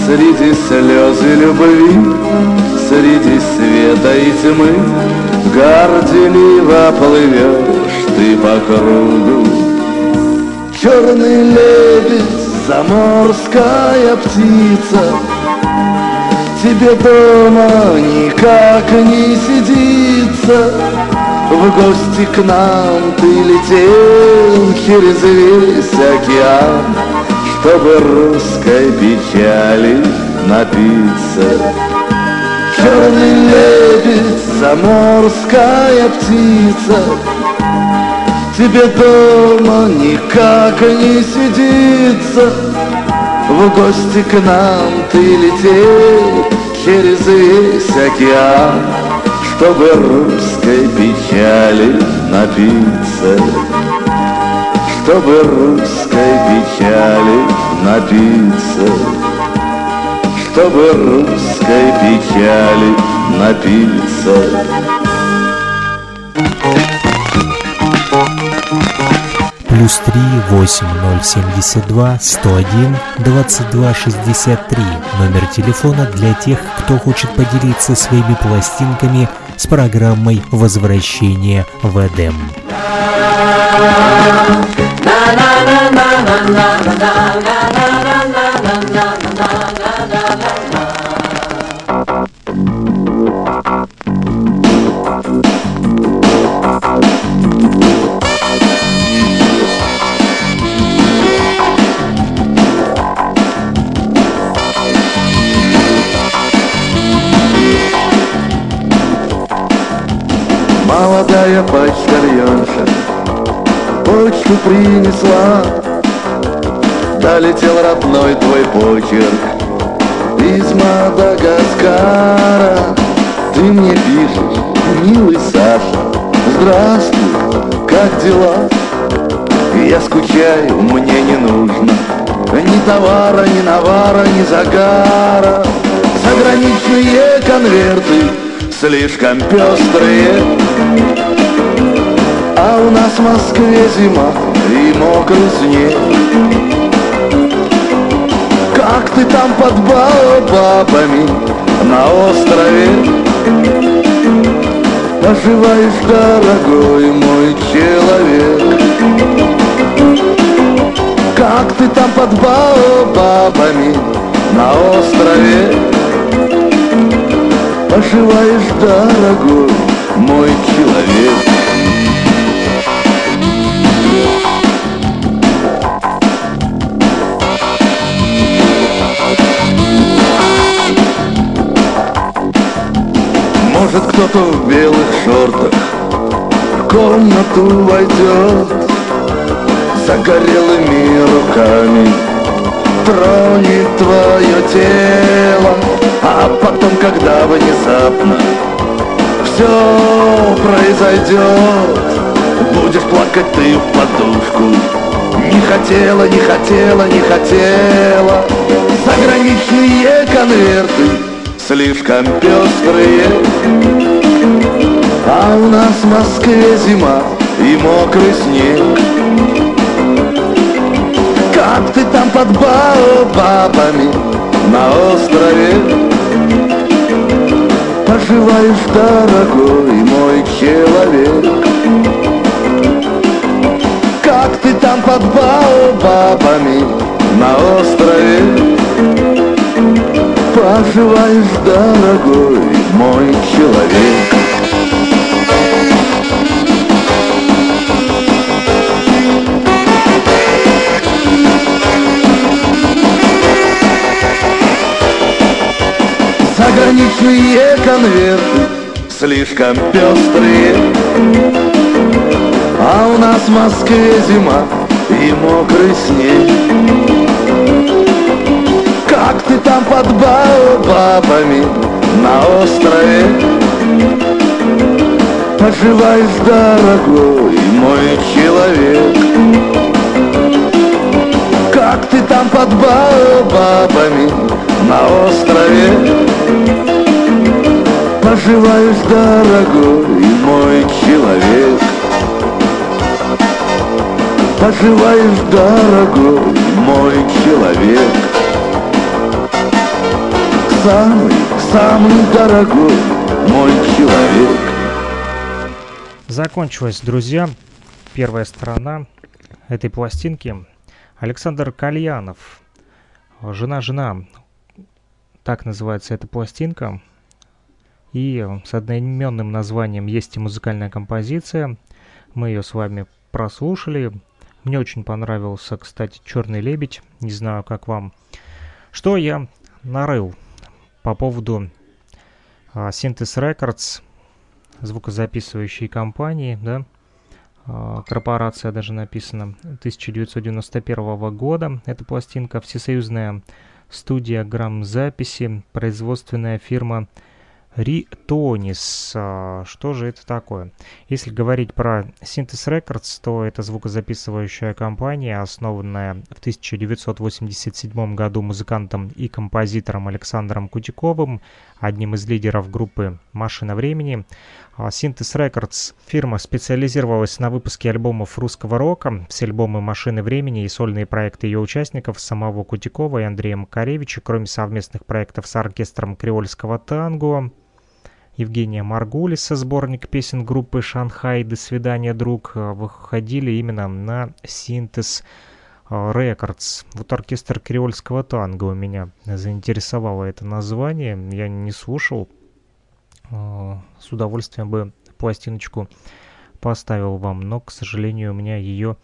S7: Среди слез и любви, среди света и тьмы Горделиво плывешь ты по кругу. Черный лебедь заморская птица Тебе дома никак не сидится В гости к нам ты летел через весь океан Чтобы русской печали напиться. Черный лебедь, заморская птица Тебе дома никак не сидится. В гости к нам ты летел через весь океан Чтобы русской печали напиться. Чтобы русской печали напиться. Чтобы русской печали напиться.
S4: Плюс 3 8072 101 2263 номер телефона для тех, кто хочет поделиться своими пластинками с программой возвращения в Эдем.
S7: Молодая принесла. Долетел родной твой почерк Из Мадагаскара. Ты мне пишешь, милый Саша Здравствуй, как дела? Я скучаю, мне не нужно Ни товара, ни навара, ни загара. Заграничные конверты слишком пестрые. А у нас в Москве зима и мокрый снег. Как ты там под бабами на острове? Поживаешь, дорогой мой человек. Как ты там под бабами на острове? Поживаешь, дорогой мой человек кто-то в белых шортах. В комнату войдет Загорелыми руками. Тронет твое тело А потом, когда внезапно Все произойдет Будешь плакать ты в подушку. Не хотела, не хотела, не хотела. Заграничные конверты слишком пестрые. А у нас в Москве зима и мокрый снег. Как ты там под бабами на острове? Поживаешь, дорогой мой человек. Как ты там под бабами на острове Поживаешь, дорогой мой человек. Заграничные конверты слишком пестрые. А у нас в Москве зима и мокрый снег Как ты там под бабами на острове? Поживаешь, дорогой мой человек. Как ты там под баобабами на острове? Поживаешь, дорогой мой человек. Поживаешь, дорогой мой человек Самый, самый дорогой мой человек
S2: Закончилась, друзья, первая сторона этой пластинки. Александр Кальянов. Жена-жена. Так называется эта пластинка. И с одноименным названием есть и музыкальная композиция. Мы ее с вами прослушали. Мне очень понравился, кстати, «Черный лебедь». Не знаю, как вам. Что я нарыл по поводу а, Synthes Records, звукозаписывающей компании, да, а, корпорация даже написана, 1991 года. Эта пластинка, всесоюзная студия грамзаписи, производственная фирма Ритонис. А, что же это такое? Если говорить про Synthes Records, то это звукозаписывающая компания, основанная в 1987 году музыкантом и композитором Александром Кутиковым, одним из лидеров группы «Машина времени». А Synthes Records фирма специализировалась на выпуске альбомов русского рока, все альбомы «Машины времени» и сольные проекты ее участников самого Кутикова и Андрея Макаревича, кроме совместных проектов с оркестром креольского танго, Евгения Маргулиса, сборник песен группы «Шанхай. До свидания, друг», э, выходили именно на синтез Рекордс. Вот оркестр креольского танго у меня заинтересовало это название. Я не слушал. Э, с удовольствием бы пластиночку поставил вам, но, к сожалению, у меня ее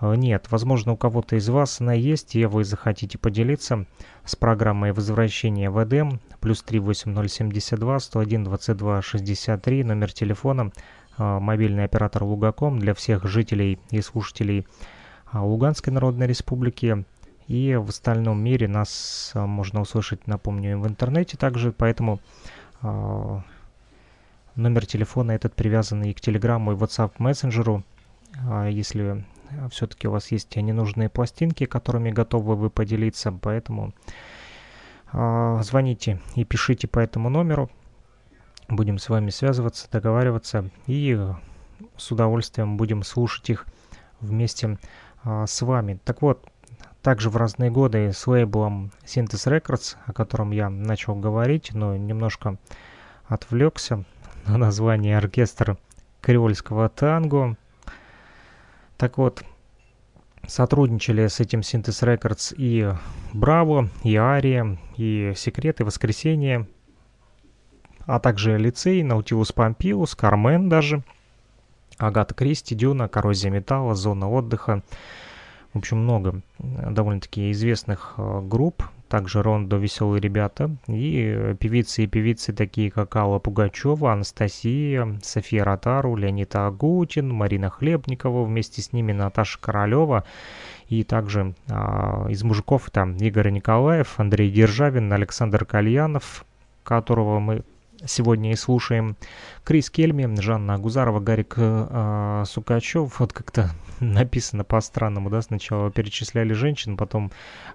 S2: нет, возможно, у кого-то из вас она есть, и вы захотите поделиться с программой возвращения в Эдем, плюс 38072 101 22 63, номер телефона, э, мобильный оператор Лугаком для всех жителей и слушателей э, Луганской Народной Республики. И в остальном мире нас можно услышать, напомню, в интернете также, поэтому номер телефона этот привязан и к Телеграмму, и WhatsApp мессенджеру. Если все-таки у вас есть ненужные пластинки, которыми готовы вы поделиться, поэтому э, звоните и пишите по этому номеру. Будем с вами связываться, договариваться и с удовольствием будем слушать их вместе э, с вами. Так вот, также в разные годы с лейблом Synthes Records, о котором я начал говорить, но немножко отвлекся на название оркестр креольского танго. Так вот, сотрудничали с этим Synthes Records и Браво, и Ария, и Секреты, Воскресенье, а также Лицей, Наутилус Помпилус, Кармен даже, Агата Кристи, Дюна, Коррозия Металла, Зона Отдыха. В общем, много довольно-таки известных э, групп, также Рондо «Веселые ребята» и певицы и певицы такие, как Алла Пугачева, Анастасия, София Ротару, Леонид Агутин, Марина Хлебникова, вместе с ними Наташа Королева и также а, из мужиков там Игорь Николаев, Андрей Державин, Александр Кальянов, которого мы сегодня и слушаем. Крис Кельми, Жанна Агузарова, Гарик э, Сукачев. Вот как-то написано по-странному, да, сначала перечисляли женщин, потом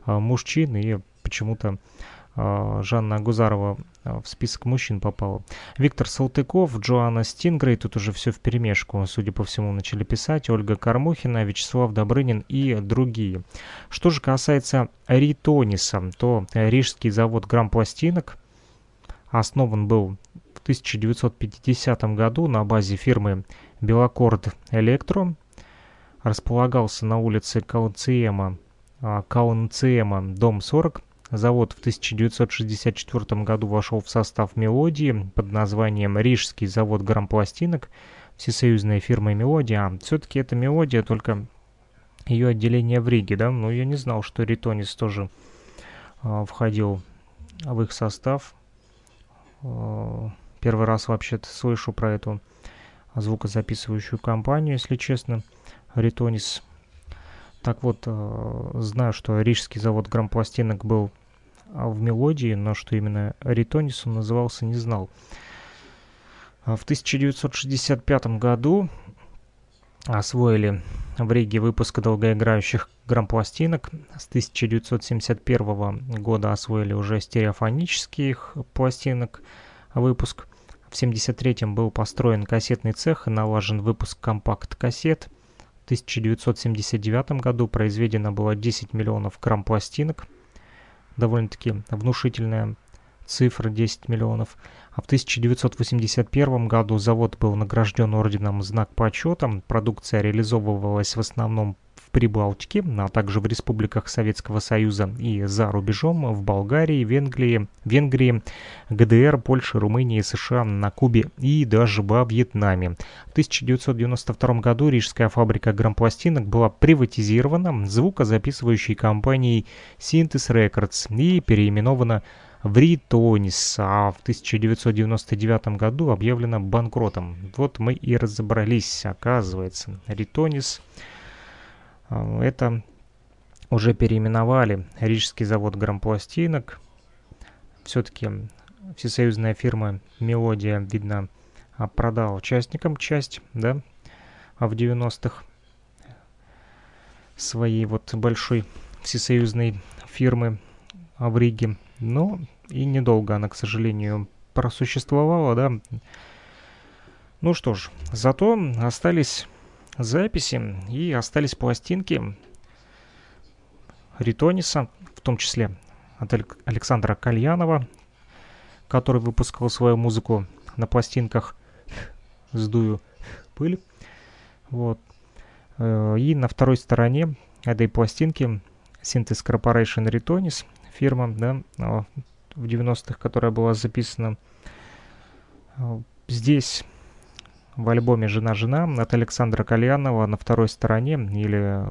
S2: э, мужчин, и почему-то э, Жанна Агузарова в список мужчин попала. Виктор Салтыков, Джоанна Стингрей, тут уже все в перемешку, судя по всему, начали писать, Ольга Кормухина, Вячеслав Добрынин и другие. Что же касается Ритониса, то Рижский завод грампластинок основан был в 1950 году на базе фирмы Белокорд Электро. Располагался на улице Каунциема, а, Каунциема, дом 40. Завод в 1964 году вошел в состав «Мелодии» под названием «Рижский завод грампластинок», всесоюзная фирма «Мелодия». Все-таки это «Мелодия», только ее отделение в Риге, да? Но я не знал, что Ритонис тоже а, входил в их состав. Э, первый раз вообще-то слышу про эту звукозаписывающую компанию, если честно, Ритонис. Так вот, э, знаю, что рижский завод грампластинок был в мелодии, но что именно Ритонис он назывался, не знал. А в 1965 году освоили в Риге выпуска долгоиграющих грампластинок. С 1971 года освоили уже стереофонических пластинок выпуск. В 1973 был построен кассетный цех и налажен выпуск компакт-кассет. В 1979 году произведено было 10 миллионов грамм пластинок. Довольно-таки внушительная цифра 10 миллионов. А в 1981 году завод был награжден орденом «Знак почета». Продукция реализовывалась в основном Прибалтике, а также в республиках Советского Союза и за рубежом в Болгарии, Венгрии, Венгрии, ГДР, Польше, Румынии, США, на Кубе и даже во Вьетнаме. В 1992 году рижская фабрика грампластинок была приватизирована звукозаписывающей компанией Synthes Records и переименована в Ритонис, а в 1999 году объявлено банкротом. Вот мы и разобрались, оказывается. Ритонис это уже переименовали Рижский завод грампластинок. Все-таки всесоюзная фирма «Мелодия», видно, а, продала участникам часть, да, а в 90-х своей вот большой всесоюзной фирмы в Риге. Но и недолго она, к сожалению, просуществовала, да. Ну что ж, зато остались записи и остались пластинки Ритониса, в том числе от Александра Кальянова, который выпускал свою музыку на пластинках «Сдую пыль». Вот. Э, и на второй стороне этой пластинки Synthesis Corporation Ritonis фирма, да, а, в 90-х, которая была записана а, здесь, в альбоме «Жена-жена» от Александра Кальянова на второй стороне, или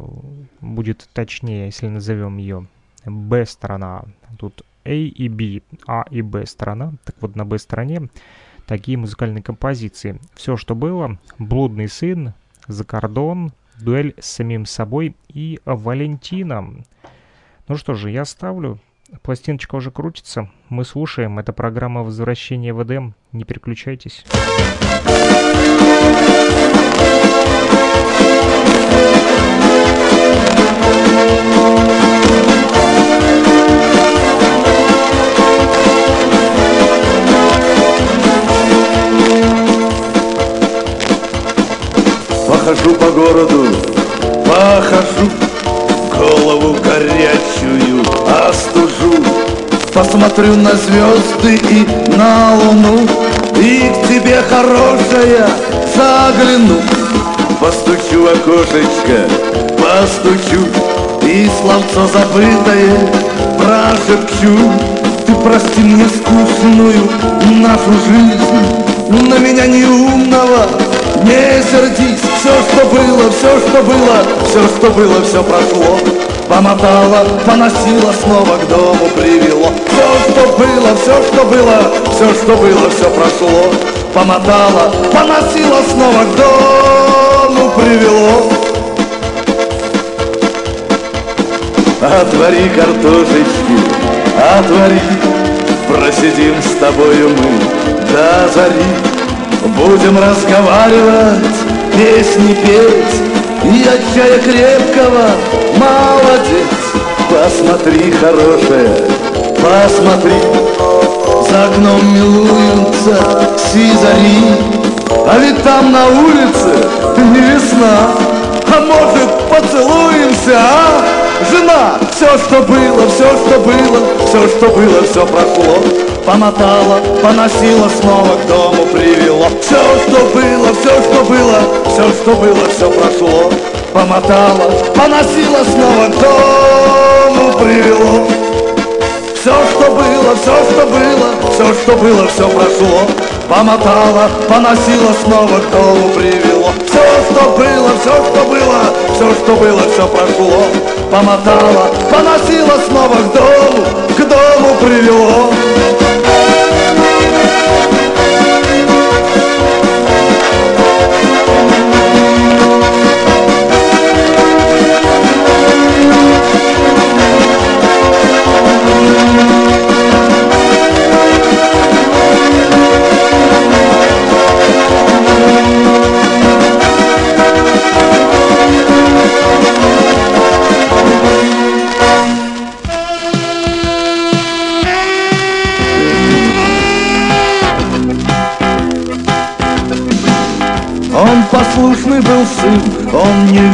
S2: будет точнее, если назовем ее «Б-сторона». Тут A и B, А и Б сторона. Так вот, на Б стороне такие музыкальные композиции. Все, что было, «Блудный сын», «Закордон», «Дуэль с самим собой» и «Валентина». Ну что же, я ставлю Пластиночка уже крутится. Мы слушаем. Это программа «Возвращение в Эдем». Не переключайтесь.
S7: Похожу по городу, похожу голову горячую остужу. Посмотрю на звезды и на луну И к тебе, хорошая, загляну Постучу в окошечко, постучу И словцо забытое прошепчу Ты прости мне скучную нашу жизнь На меня неумного не сердись, все, что было, все, что было, все, что было, все прошло. Помотала, поносила, снова к дому привело. Все, что было, все, что было, все, что было, все прошло. Помотала, поносила, снова к дому привело. Отвори картошечки, отвори, Просидим с тобою мы до зари. Будем разговаривать, песни петь от чая крепкого молодец Посмотри, хорошая, посмотри За окном милуются сизари А ведь там на улице не весна. А может поцелуемся, а? Жена, все, что было, все, что было Все, что было, все прошло. Помотала, поносила, снова к дому привело Все, что было, все, что было, все, что было, все прошло. Помотала, поносила, снова к дому привело Все, что было, все, что было, все, что было, все прошло. Помотала, поносила, снова к дому привело. Все, что было, все, что было, все, что было, все прошло. Помотала, поносила, снова к дому, к дому привело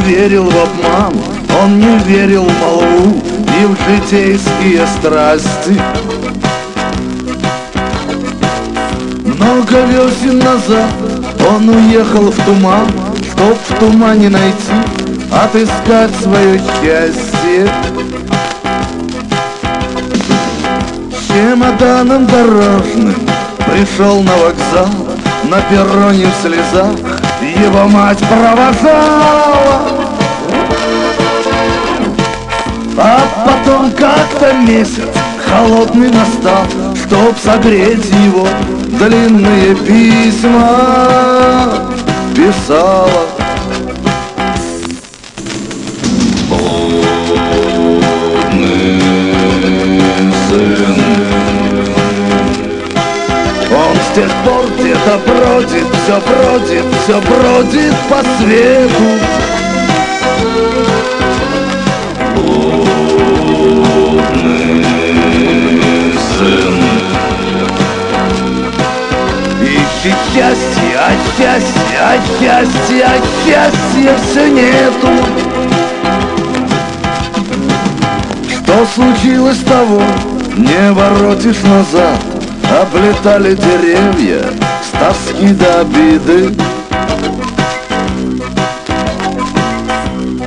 S7: верил в обман Он не верил в молву и в житейские страсти. Много весен назад он уехал в туман Чтоб в тумане найти, отыскать свое счастье. Чемоданом дорожным пришел на вокзал На перроне в слезах его мать провожала А потом как-то месяц холодный настал Чтоб согреть его длинные письма. Писала. Тех пор где-то бродит, все бродит, все бродит по свету счастья все нету. Что случилось того, не воротишь назад. Облетали деревья с тоски до обиды.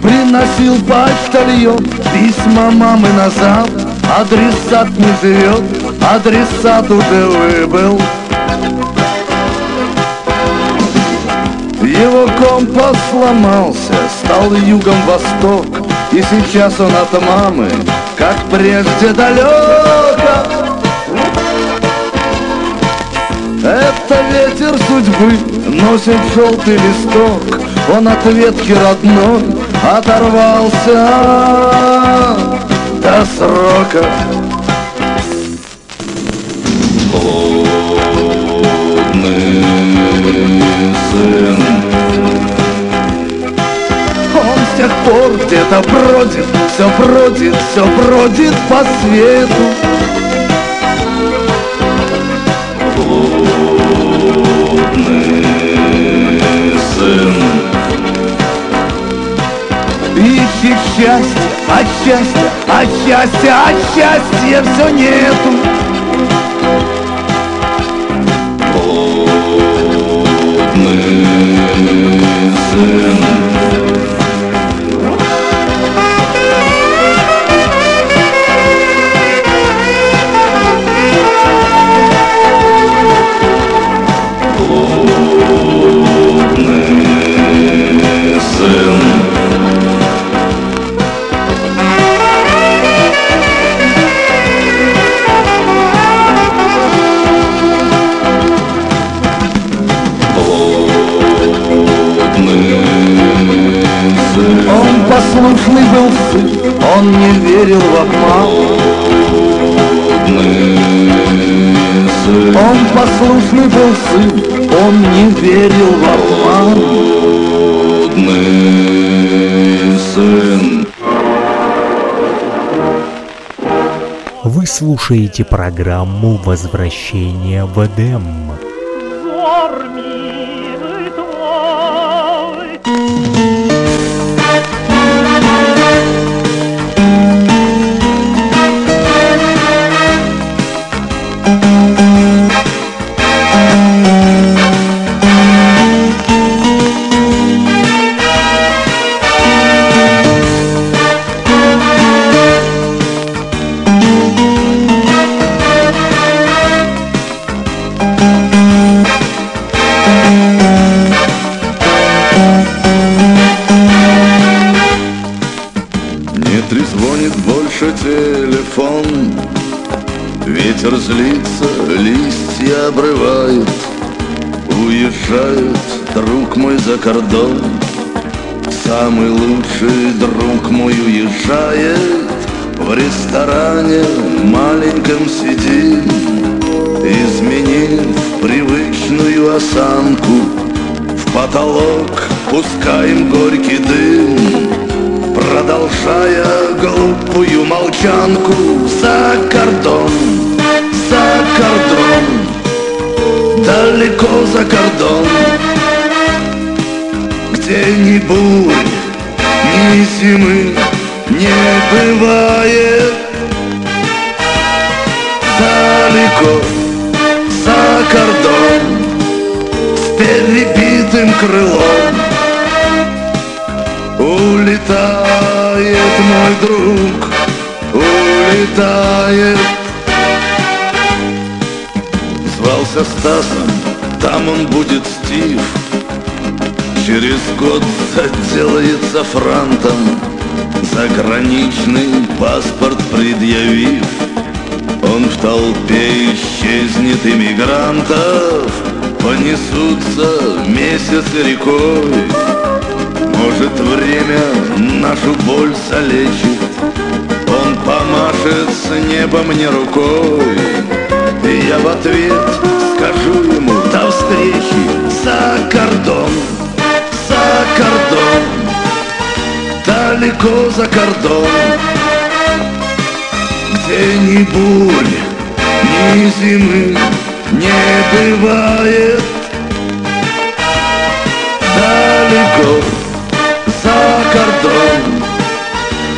S7: Приносил почтальон письма мамы назад. Адресат не живет, адресат уже выбыл Его компас сломался, стал югом восток И сейчас он от мамы, как прежде далеко. Это ветер судьбы носит желтый листок Он от ветки родной оторвался. До срока. Сын тех пор где-то бродит, все бродит, все бродит по свету. Блудный сын. Ищи счастье, а счастья, а счастья, а счастья все нету. Блудный сын верил в обман. Он послушный был сын, он не верил в обман. сын.
S4: Вы слушаете программу «Возвращение в Эдем».
S5: Взор
S7: месяц рекой. Может время нашу боль залечит? Он помашет с неба мне рукой. И я в ответ скажу ему до встречи за кордон за кордон, далеко за кордон, где ни бурь, ни зимы не бывает. Далеко за кордон,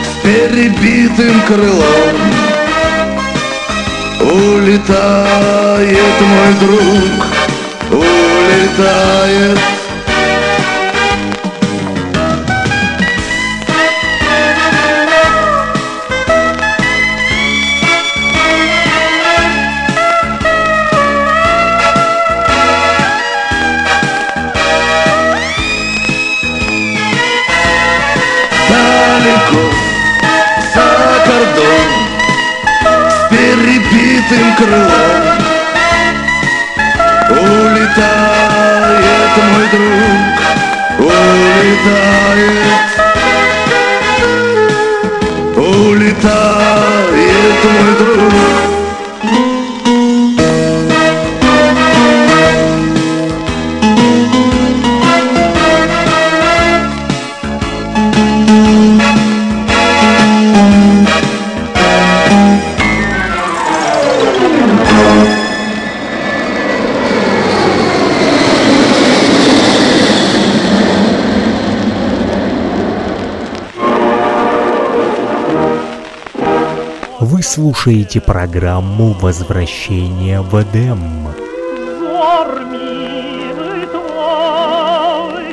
S7: с перебитым крылом, улетает мой друг, улетает.
S4: Слушаете программу «Возвращение в Эдем».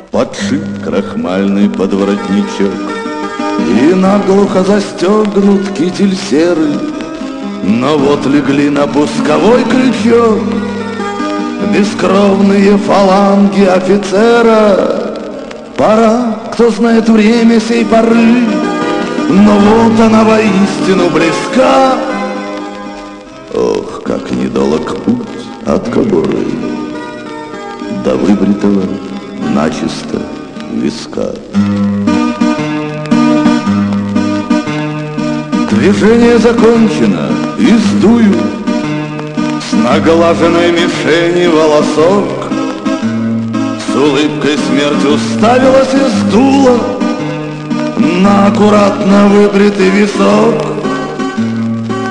S7: Подшит крахмальный подворотничок И наглухо застегнут китель серый. Но вот легли на пусковой крючок Бескровные фаланги офицера. Пора, кто знает время сей поры Но вот она воистину близка. Ох, как недолг путь от кобуры До выбритого начисто виска. Движение закончено, и сдую С наглаженной мишени волосок. С улыбкой смерть уставилась и сдула На аккуратно выбритый висок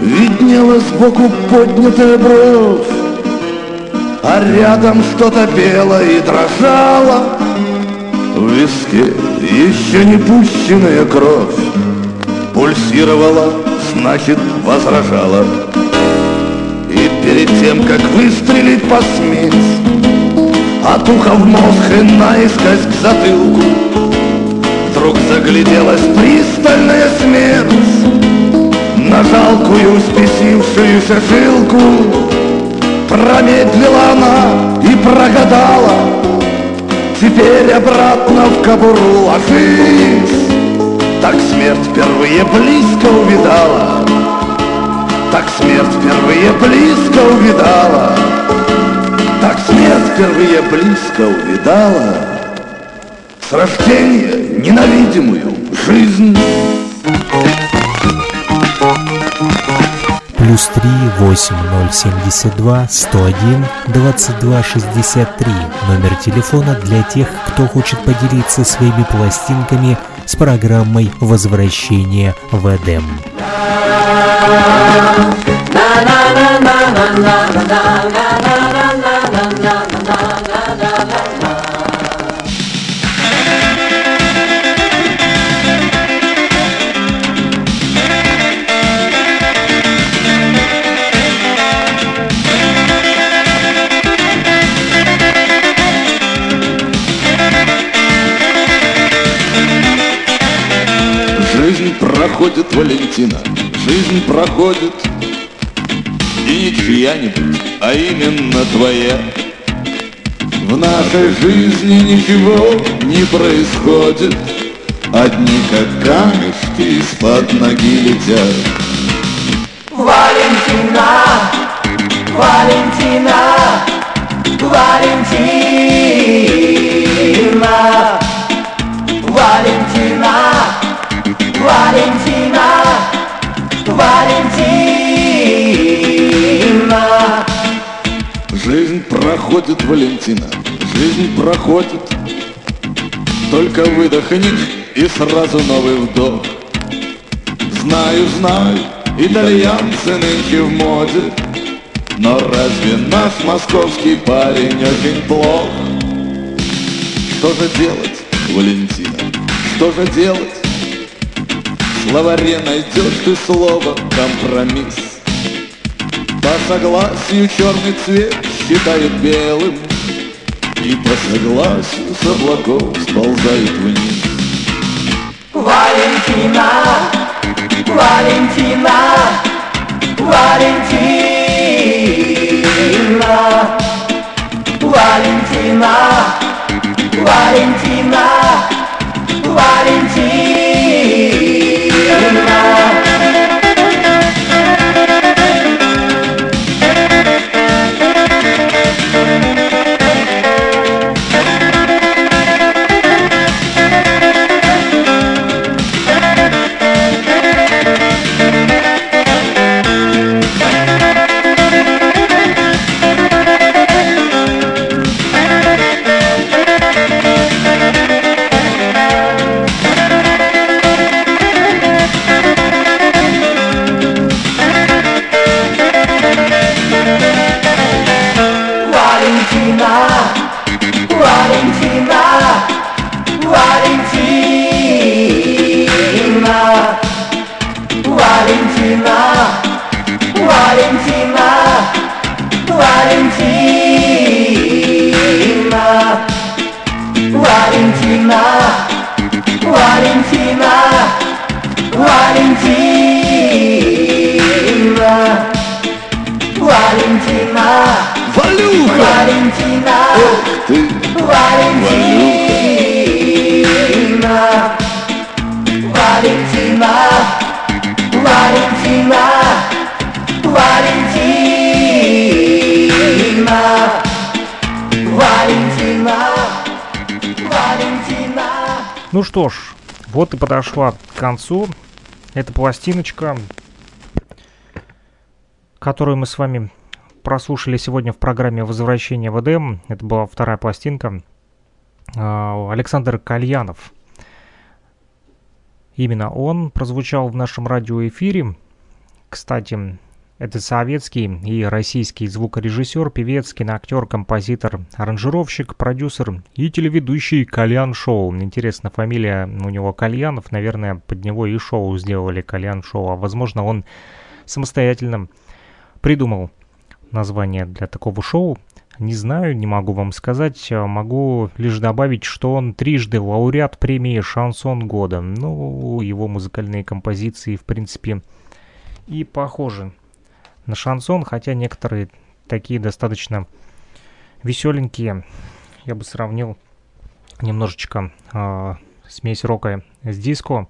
S7: Виднелась сбоку поднятая бровь а рядом что-то пело и дрожало. В виске еще не пущенная кровь Пульсировала, значит возражала. И перед тем, как выстрелить посметь От уха в мозг и наискось к затылку Вдруг загляделась пристальная смерть На жалкую спесившуюся жилку. Промедлила она и прогадала Теперь обратно в кобуру ложись. Так смерть впервые близко увидала Так смерть впервые близко увидала Так смерть впервые близко увидала С рождения ненавидимую жизнь
S4: Плюс 3 8072 101 22 63. Номер телефона для тех, кто хочет поделиться своими пластинками с программой «Возвращение в Эдем».
S7: Жизнь проходит, Валентина, жизнь проходит. И не чья-нибудь, а именно твоя. В нашей жизни ничего не происходит. Одни как камешки из-под ноги летят.
S6: Валентина, Валентина, Валентина, Валентина, Валентина, Валентина.
S7: Жизнь проходит, Валентина, жизнь проходит Только выдохнешь и сразу новый вдох Знаю, знаю, итальянцы нынче в моде Но разве наш московский парень очень плох? Что же делать, Валентина, что же делать? Словаре найдешь ты слово «компромисс» По согласию черный цвет считают белым И по согласию с облаков сползают вниз
S6: Валентина, Валентина, Валентина, Валентина, Валентина.
S2: Вот и подошла к концу эта пластиночка, которую мы с вами прослушали сегодня в программе «Возвращение в Эдем». Это была вторая пластинка. А, Александр Кальянов. Именно он прозвучал в нашем радиоэфире. Кстати, это советский и российский звукорежиссер, певец, киноактер, композитор, аранжировщик, продюсер и телеведущий Кальян Шоу. Интересно, фамилия у него Кальянов, наверное, под него и шоу сделали Кальян Шоу, а возможно он самостоятельно придумал название для такого шоу. Не знаю, не могу вам сказать. Могу лишь добавить, что он трижды лауреат премии «Шансон года». Ну, его музыкальные композиции, в принципе, и похожи на шансон, хотя некоторые такие достаточно веселенькие. Я бы сравнил немножечко э, смесь рока с диско.